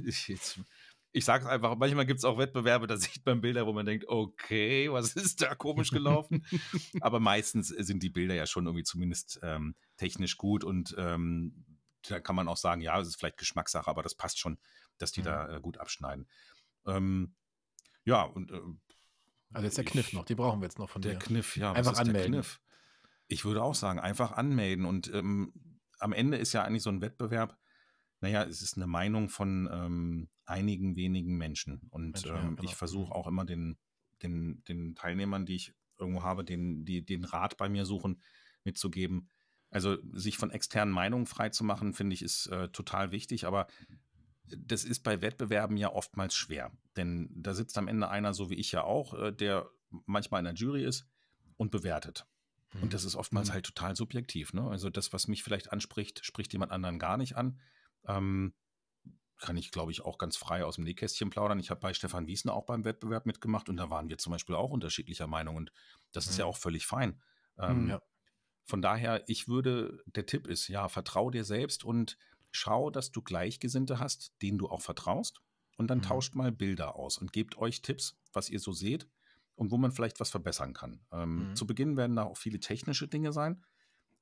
*laughs* ich, *laughs* ich sage es einfach, manchmal gibt es auch Wettbewerbe, da *laughs* sieht man Bilder, wo man denkt, okay, was ist da komisch gelaufen? *laughs* Aber meistens sind die Bilder ja schon irgendwie zumindest ähm, technisch gut und ähm, da kann man auch sagen, ja, es ist vielleicht Geschmackssache, aber das passt schon, dass die mhm. da äh, gut abschneiden. Ähm, ja, und äh, also jetzt der Kniff noch, die brauchen wir jetzt noch von der dir. Der Kniff, ja. Einfach anmelden. Ich würde auch sagen, einfach anmelden. Und ähm, am Ende ist ja eigentlich so ein Wettbewerb, naja, es ist eine Meinung von ähm, einigen wenigen Menschen. Und Menschen, ja, genau. ich versuche auch immer den, den, den Teilnehmern, die ich irgendwo habe, den, die den Rat bei mir suchen, mitzugeben. Also sich von externen Meinungen freizumachen, finde ich, ist äh, total wichtig. Aber das ist bei Wettbewerben ja oftmals schwer. Denn da sitzt am Ende einer, so wie ich ja auch, äh, der manchmal in der Jury ist und bewertet. Mhm. Und das ist oftmals mhm. halt total subjektiv. Ne? Also das, was mich vielleicht anspricht, spricht jemand anderen gar nicht an. Ähm, kann ich, glaube ich, auch ganz frei aus dem Nähkästchen plaudern. Ich habe bei Stefan Wiesner auch beim Wettbewerb mitgemacht und da waren wir zum Beispiel auch unterschiedlicher Meinung und das mhm. ist ja auch völlig fein. Ähm, ja. Von daher, ich würde, der Tipp ist, ja, vertrau dir selbst und schau, dass du Gleichgesinnte hast, denen du auch vertraust. Und dann mhm. tauscht mal Bilder aus und gebt euch Tipps, was ihr so seht und wo man vielleicht was verbessern kann. Ähm, mhm. Zu Beginn werden da auch viele technische Dinge sein.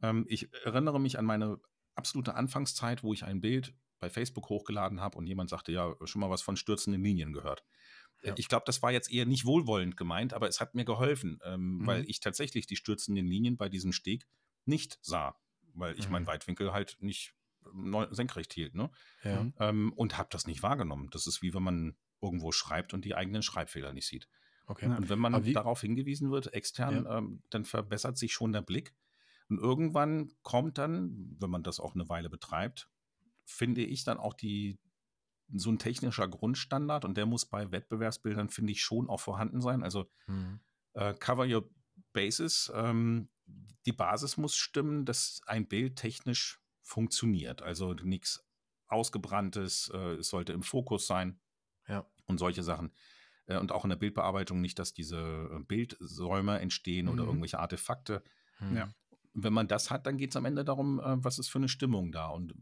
Ähm, ich erinnere mich an meine absolute Anfangszeit, wo ich ein Bild bei Facebook hochgeladen habe und jemand sagte, ja, schon mal was von stürzenden Linien gehört. Ja. Ich glaube, das war jetzt eher nicht wohlwollend gemeint, aber es hat mir geholfen, ähm, mhm. weil ich tatsächlich die stürzenden Linien bei diesem Steg nicht sah, weil ich meinen Weitwinkel halt nicht senkrecht hielt. Ne? Ja. Ähm, und habe das nicht wahrgenommen. Das ist wie wenn man irgendwo schreibt und die eigenen Schreibfehler nicht sieht. Okay. Und wenn man darauf hingewiesen wird, extern, ja. ähm, dann verbessert sich schon der Blick. Und irgendwann kommt dann, wenn man das auch eine Weile betreibt, finde ich dann auch die, so ein technischer Grundstandard und der muss bei Wettbewerbsbildern, finde ich, schon auch vorhanden sein. Also mhm. äh, cover your basis. Ähm, die Basis muss stimmen, dass ein Bild technisch funktioniert. Also nichts Ausgebranntes, äh, es sollte im Fokus sein ja. und solche Sachen. Äh, und auch in der Bildbearbeitung nicht, dass diese äh, Bildsäume entstehen mhm. oder irgendwelche Artefakte. Mhm. Ja. Wenn man das hat, dann geht es am Ende darum, äh, was ist für eine Stimmung da und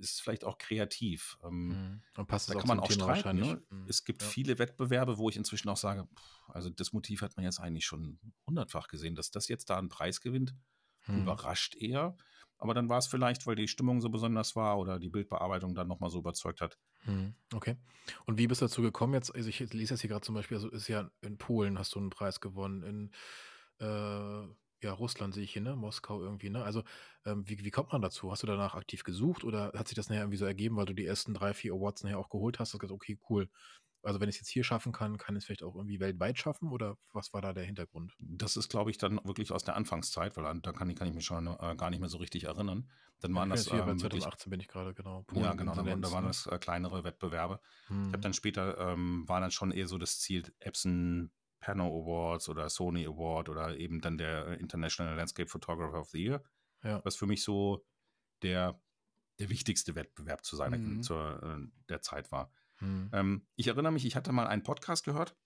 ist vielleicht auch kreativ. Ähm, mhm. Und passt da auch kann man auch Thema streiten. Ne? Mhm. Es gibt Ja. viele Wettbewerbe, wo ich inzwischen auch sage, pff, also das Motiv hat man jetzt eigentlich schon hundertfach gesehen, dass das jetzt da einen Preis gewinnt, Mhm. überrascht eher. Aber dann war es vielleicht, weil die Stimmung so besonders war oder die Bildbearbeitung dann nochmal so überzeugt hat. Mhm. Okay. Und wie bist du dazu gekommen jetzt? Also ich lese jetzt hier gerade zum Beispiel, also ist ja in Polen hast du einen Preis gewonnen, in äh, ja, Russland sehe ich hier, ne? Moskau irgendwie, ne? Also, ähm, wie, wie kommt man dazu? Hast du danach aktiv gesucht oder hat sich das nachher irgendwie so ergeben, weil du die ersten drei, vier Awards nachher auch geholt hast? Und gesagt, okay, cool, also wenn ich es jetzt hier schaffen kann, kann es vielleicht auch irgendwie weltweit schaffen oder was war da der Hintergrund? Das ist, glaube ich, dann wirklich aus der Anfangszeit, weil da kann ich, kann ich mich schon äh, gar nicht mehr so richtig erinnern. Dann waren Ja, das hier bei ähm, wirklich 2018 bin ich gerade, genau. Ja, Polen, genau, da, waren- da waren ne? das äh, kleinere Wettbewerbe. Ich habe Hm. dann später, ähm, war dann schon eher so das Ziel, Epson Pano Awards oder Sony Award oder eben dann der äh, International Landscape Photographer of the Year, Ja. was für mich so der, der wichtigste Wettbewerb zu seiner Mhm. zur, äh, der Zeit war. Hm. Ähm, ich erinnere mich, ich hatte mal einen Podcast gehört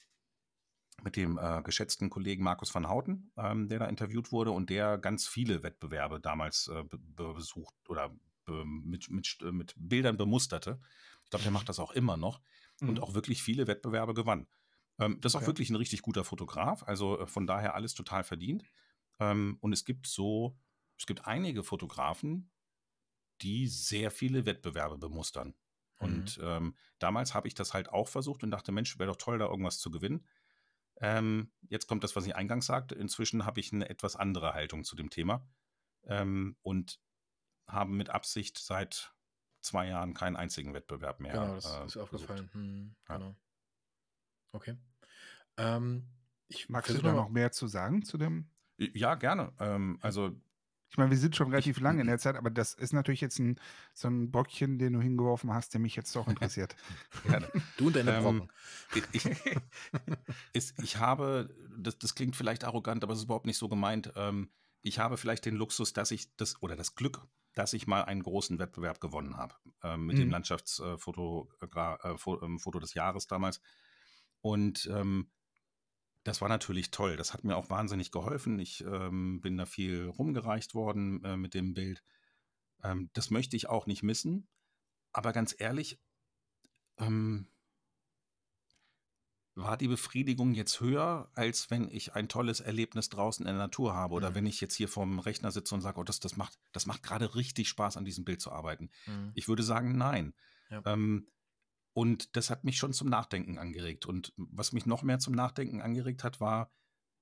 mit dem äh, geschätzten Kollegen Markus van Houten, ähm, der da interviewt wurde und der ganz viele Wettbewerbe damals äh, be be- besucht oder be mit, mit, st- mit Bildern bemusterte. Ich glaube, der macht das auch immer noch und Mhm. auch wirklich viele Wettbewerbe gewann. Ähm, das ist auch Okay. wirklich ein richtig guter Fotograf, also äh, von daher alles total verdient. Ähm, und es gibt so, es gibt einige Fotografen, die sehr viele Wettbewerbe bemustern. Und ähm, damals habe ich das halt auch versucht und dachte, Mensch, wäre doch toll, da irgendwas zu gewinnen. Ähm, jetzt kommt das, was ich eingangs sagte. Inzwischen habe ich eine etwas andere Haltung zu dem Thema ähm, und habe mit Absicht seit zwei Jahren keinen einzigen Wettbewerb mehr. Genau, das äh, ist aufgefallen. Hm, Ja. Okay. Ähm, ich Magst du da noch mehr zu sagen zu dem? Ja, gerne. Ähm, also Ich meine, wir sind schon relativ lange in *laughs* der Zeit, aber das ist natürlich jetzt ein, so ein Bockchen, den du hingeworfen hast, der mich jetzt doch interessiert. *laughs* gerne. Du und deine Ähm, Brocken. *laughs* ich, ist, ich habe, das, das klingt vielleicht arrogant, aber es ist überhaupt nicht so gemeint. Ähm, ich habe vielleicht den Luxus, dass ich das oder das Glück, dass ich mal einen großen Wettbewerb gewonnen habe ähm, mit dem Mhm. Landschaftsfoto äh, äh, ähm, des Jahres damals. Und ähm, das war natürlich toll. Das hat mir auch wahnsinnig geholfen. Ich ähm, bin da viel rumgereicht worden äh, mit dem Bild. Ähm, das möchte ich auch nicht missen. Aber ganz ehrlich, ähm, war die Befriedigung jetzt höher, als wenn ich ein tolles Erlebnis draußen in der Natur habe oder Mhm. wenn ich jetzt hier vorm Rechner sitze und sage, oh, das, das macht, das macht gerade richtig Spaß, an diesem Bild zu arbeiten. Hm. Ich würde sagen, nein. Ja. Ähm, und das hat mich schon zum Nachdenken angeregt. Und was mich noch mehr zum Nachdenken angeregt hat, war,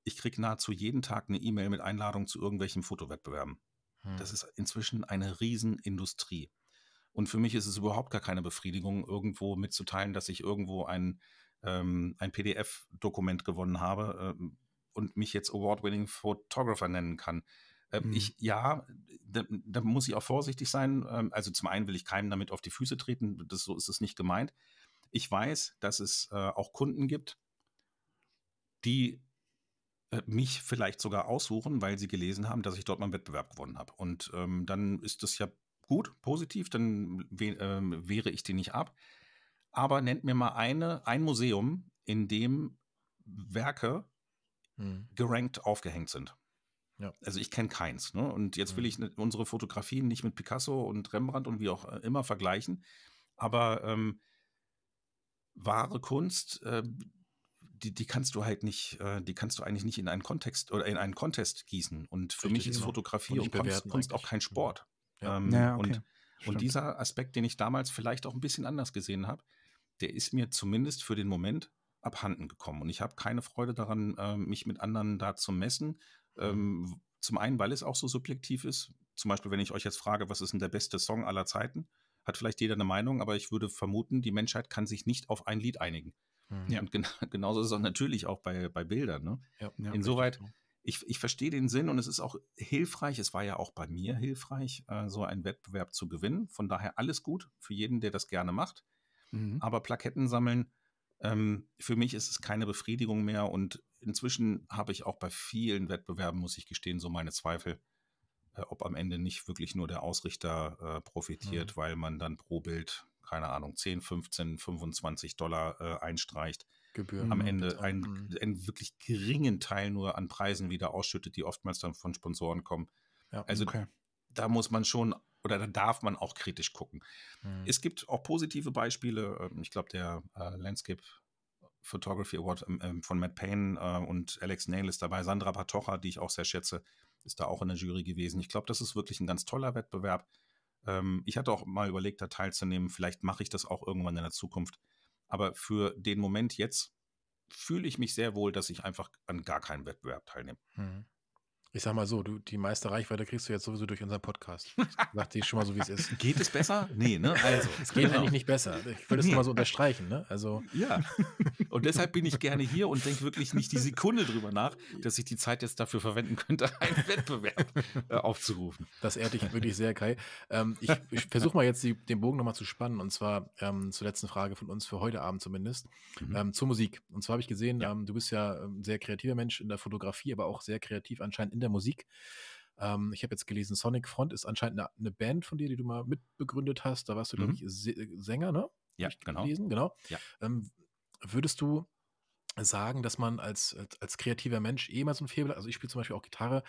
ich kriege nahezu jeden Tag eine E-Mail mit Einladung zu irgendwelchen Fotowettbewerben. Hm. Das ist inzwischen eine Riesenindustrie. Und für mich ist es überhaupt gar keine Befriedigung, irgendwo mitzuteilen, dass ich irgendwo ein, ähm, ein PDF-Dokument gewonnen habe ähm, und mich jetzt Award-Winning Photographer nennen kann. Ähm, Mhm. Ich, ja, da, da muss ich auch vorsichtig sein. Ähm, also zum einen will ich keinem damit auf die Füße treten, das, so ist es nicht gemeint. Ich weiß, dass es äh, auch Kunden gibt, die äh, mich vielleicht sogar aussuchen, weil sie gelesen haben, dass ich dort mal einen Wettbewerb gewonnen habe. Und ähm, dann ist das ja gut, positiv, dann we ähm, wehre ich die nicht ab. Aber nennt mir mal eine, ein Museum, in dem Werke Hm. gerankt aufgehängt sind. Ja. Also ich kenne keins. Ne? Und jetzt will Mhm. ich ne- unsere Fotografien nicht mit Picasso und Rembrandt und wie auch äh, immer vergleichen. Aber ähm, wahre Kunst, äh, die, die kannst du halt nicht, äh, die kannst du eigentlich nicht in einen Kontext oder in einen Contest gießen. Und für Richtig, mich ist genau. Fotografie Und und, Kunst, auch kein Sport. Ja. Ähm, Ja, okay. und, und dieser Aspekt, den ich damals vielleicht auch ein bisschen anders gesehen habe, der ist mir zumindest für den Moment abhanden gekommen. Und ich habe keine Freude daran, ähm, mich mit anderen da zu messen. Ähm, zum einen, weil es auch so subjektiv ist. Zum Beispiel, wenn ich euch jetzt frage, was ist denn der beste Song aller Zeiten, hat vielleicht jeder eine Meinung, aber ich würde vermuten, die Menschheit kann sich nicht auf ein Lied einigen. Hm. Und gen *laughs* genauso ist es auch natürlich auch bei, bei Bildern. Ne? Ja. Ja. Insoweit, ich, ich verstehe den Sinn und es ist auch hilfreich. Es war ja auch bei mir hilfreich, äh, so einen Wettbewerb zu gewinnen. Von daher alles gut für jeden, der das gerne macht. Mhm. Aber Plaketten sammeln, ähm, für mich ist es keine Befriedigung mehr. Und inzwischen habe ich auch bei vielen Wettbewerben, muss ich gestehen, so meine Zweifel, äh, ob am Ende nicht wirklich nur der Ausrichter äh, profitiert, weil man dann pro Bild, keine Ahnung, 10, 15, 25 Dollar äh, einstreicht Gebühren. am Mhm. Ende einen, Hm. einen wirklich geringen Teil nur an Preisen wieder ausschüttet, die oftmals dann von Sponsoren kommen. Ja. Also okay. da muss man schon oder da darf man auch kritisch gucken. Hm. Es gibt auch positive Beispiele. ähm, Ich glaube, der äh, Landscape Photography Award ähm, ähm, von Matt Payne äh, und Alex Nail ist dabei. Sandra Patocha, die ich auch sehr schätze, ist da auch in der Jury gewesen. Ich glaube, das ist wirklich ein ganz toller Wettbewerb. Ähm, ich hatte auch mal überlegt, da teilzunehmen. Vielleicht mache ich das auch irgendwann in der Zukunft. Aber für den Moment jetzt fühle ich mich sehr wohl, dass ich einfach an gar keinem Wettbewerb teilnehme. Hm. Ich sag mal so, du, die meiste Reichweite kriegst du jetzt sowieso durch unseren Podcast. Sagt die schon mal so, wie es ist. *laughs* Geht es besser? Nee, ne? Also, es geht genau. eigentlich nicht besser. Ich will das nee. mal so unterstreichen, ne? Also. Ja. Und deshalb bin ich gerne hier und denke wirklich nicht die Sekunde drüber nach, dass ich die Zeit jetzt dafür verwenden könnte, einen Wettbewerb äh, aufzurufen. Das ehrt dich wirklich sehr, Kai. Ähm, ich, ich versuche mal jetzt die, den Bogen nochmal zu spannen und zwar ähm, zur letzten Frage von uns für heute Abend zumindest. Mhm. Ähm, zur Musik. Und zwar habe ich gesehen, ja. Ähm, du bist ja ein ähm, sehr kreativer Mensch in der Fotografie, aber auch sehr kreativ anscheinend in der Musik. Ähm, ich habe jetzt gelesen, Sonic Front ist anscheinend eine, eine, Band von dir, die du mal mitbegründet hast. Da warst du, glaube mhm. ich, Sänger, ne? Ja, genau. Gelesen, genau. Ja. Ähm, würdest du sagen, dass man als, als, als, kreativer Mensch eh mal so ein Faible, also ich spiele zum Beispiel auch Gitarre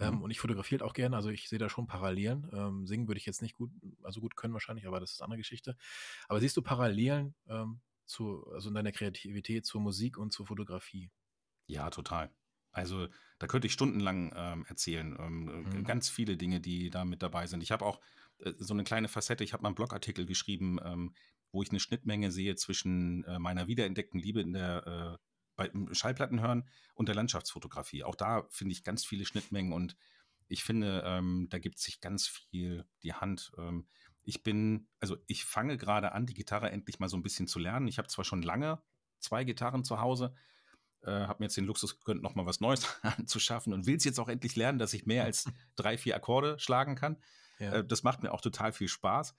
ähm, mhm. und ich fotografiere auch gerne, also ich sehe da schon Parallelen. Ähm, singen würde ich jetzt nicht gut, also gut können wahrscheinlich, aber das ist eine andere Geschichte. Aber siehst du Parallelen ähm, zu, also in deiner Kreativität zur Musik und zur Fotografie? Ja, total. Also da könnte ich stundenlang ähm, erzählen. Ähm, äh, mhm. Ganz viele Dinge, die da mit dabei sind. Ich habe auch äh, so eine kleine Facette. Ich habe mal einen Blogartikel geschrieben, ähm, wo ich eine Schnittmenge sehe zwischen äh, meiner wiederentdeckten Liebe in der äh, bei Schallplattenhören und der Landschaftsfotografie. Auch da finde ich ganz viele Schnittmengen und ich finde, ähm, da gibt sich ganz viel die Hand. Ähm, ich bin, also ich fange gerade an, die Gitarre endlich mal so ein bisschen zu lernen. Ich habe zwar schon lange zwei Gitarren zu Hause, äh, habe mir jetzt den Luxus gegönnt, nochmal was Neues *laughs* anzuschaffen und will es jetzt auch endlich lernen, dass ich mehr als *laughs* drei, vier Akkorde schlagen kann. Ja. Äh, das macht mir auch total viel Spaß.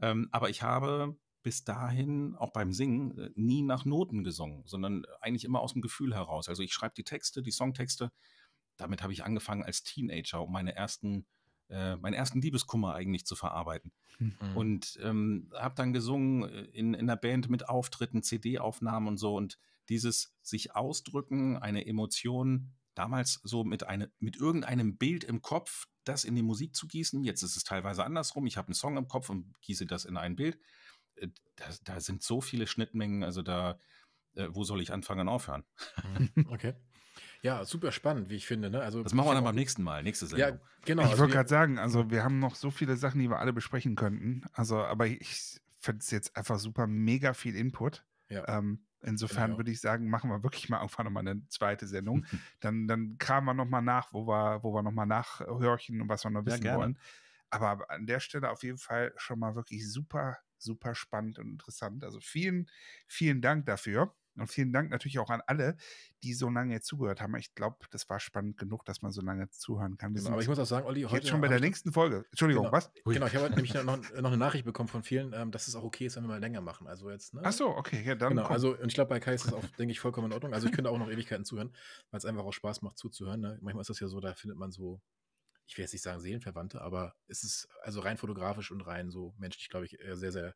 Ähm, aber ich habe bis dahin auch beim Singen äh, nie nach Noten gesungen, sondern eigentlich immer aus dem Gefühl heraus. Also ich schreibe die Texte, die Songtexte. Damit habe ich angefangen als Teenager, um meine ersten, äh, meinen ersten Liebeskummer eigentlich zu verarbeiten. Mhm. Und ähm, habe dann gesungen äh, in, in der Band mit Auftritten, CD-Aufnahmen und so. Und dieses sich ausdrücken, eine Emotion, damals so mit, eine, mit irgendeinem Bild im Kopf, das in die Musik zu gießen. Jetzt ist es teilweise andersrum. Ich habe einen Song im Kopf und gieße das in ein Bild. Äh, da, da sind so viele Schnittmengen, also da, äh, wo soll ich anfangen und aufhören? Mhm, okay. Ja, super spannend, wie ich finde. Ne? Also, das machen wir dann beim nächsten Mal, nächste Sendung. Ja, genau. Ich also wollte gerade sagen, also wir haben noch so viele Sachen, die wir alle besprechen könnten. Also, aber ich finde es jetzt einfach super, mega viel Input. Ja. Ähm, Insofern genau. würde ich sagen, machen wir wirklich mal irgendwann nochmal eine zweite Sendung. *laughs* dann, dann kramen wir nochmal nach, wo wir, wo wir nochmal nachhörchen und was wir noch wissen ja, wollen. Aber an der Stelle auf jeden Fall schon mal wirklich super, super spannend und interessant. Also vielen, vielen Dank dafür. Und vielen Dank natürlich auch an alle, die so lange jetzt zugehört haben. Ich glaube, das war spannend genug, dass man so lange zuhören kann. Genau, aber ich muss auch sagen, Olli, heute. Jetzt schon bei der nächsten Folge. Entschuldigung, genau, was? Genau, ich habe nämlich *laughs* noch, noch, eine Nachricht bekommen von vielen, ähm, dass es auch okay ist, wenn wir mal länger machen. Also jetzt, ne? Ach so, okay, ja, dann. Genau, also, und ich glaube, bei Kai ist das auch, *laughs* denke ich, vollkommen in Ordnung. Also, ich könnte auch noch *laughs* Ewigkeiten zuhören, weil es einfach auch Spaß macht, zuzuhören. Ne? Manchmal ist das ja so, da findet man so ich will jetzt nicht sagen Seelenverwandte, aber es ist also rein fotografisch und rein so menschlich, glaube ich, sehr, sehr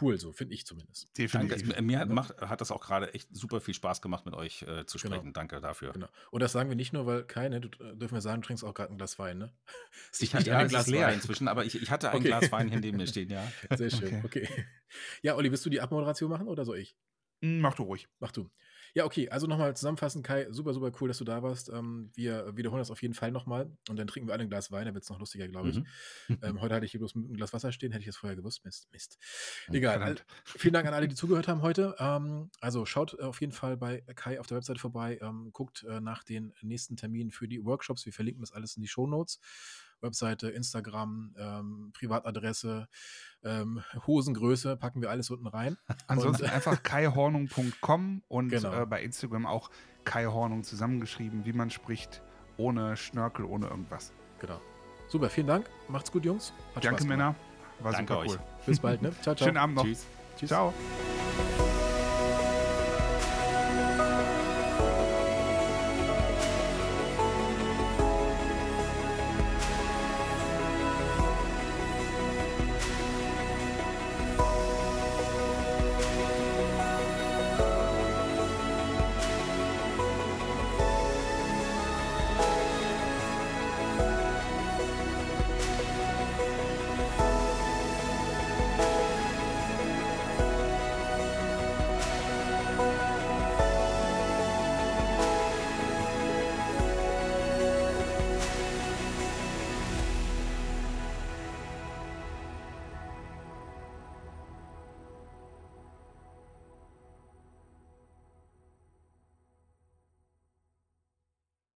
cool, so finde ich zumindest. Definitiv. Danke. Mir hat, macht, hat das auch gerade echt super viel Spaß gemacht, mit euch äh, zu genau. sprechen. Genau. Danke dafür. Genau. Und das sagen wir nicht nur, weil keine, du, äh, dürfen wir sagen, du trinkst auch gerade ein Glas Wein, ne? *laughs* Ich hatte ja, ein Glas leer inzwischen, aber ich, ich hatte ein okay. Glas Wein hier neben mir stehen, ja. *laughs* Sehr schön, okay. okay. Ja, Olli, willst du die Abmoderation machen oder soll ich? Mach du ruhig. Mach du. Ja, okay, also nochmal zusammenfassend, Kai, super, super cool, dass du da warst. Ähm, wir wiederholen das auf jeden Fall nochmal und dann trinken wir alle ein Glas Wein, da wird es noch lustiger, glaube ich. Mhm. Ähm, heute hatte ich hier bloß ein Glas Wasser stehen, hätte ich es vorher gewusst. Mist, Mist. Egal. All, vielen Dank an alle, die zugehört haben heute. Ähm, also schaut äh, auf jeden Fall bei Kai auf der Webseite vorbei, ähm, guckt äh, nach den nächsten Terminen für die Workshops. Wir verlinken das alles in die Show Notes. Webseite, Instagram, ähm, Privatadresse, ähm, Hosengröße, packen wir alles unten rein. Ansonsten und, einfach kaihornung.com und genau. äh, bei Instagram auch kaihornung zusammengeschrieben, wie man spricht, ohne Schnörkel, ohne irgendwas. Genau. Super, vielen Dank. Macht's gut, Jungs. Hat Danke, Männer. War Danke super euch. cool. Bis bald, ne? Ciao, ciao. Schönen Abend noch. Tschüss. Tschüss. Ciao.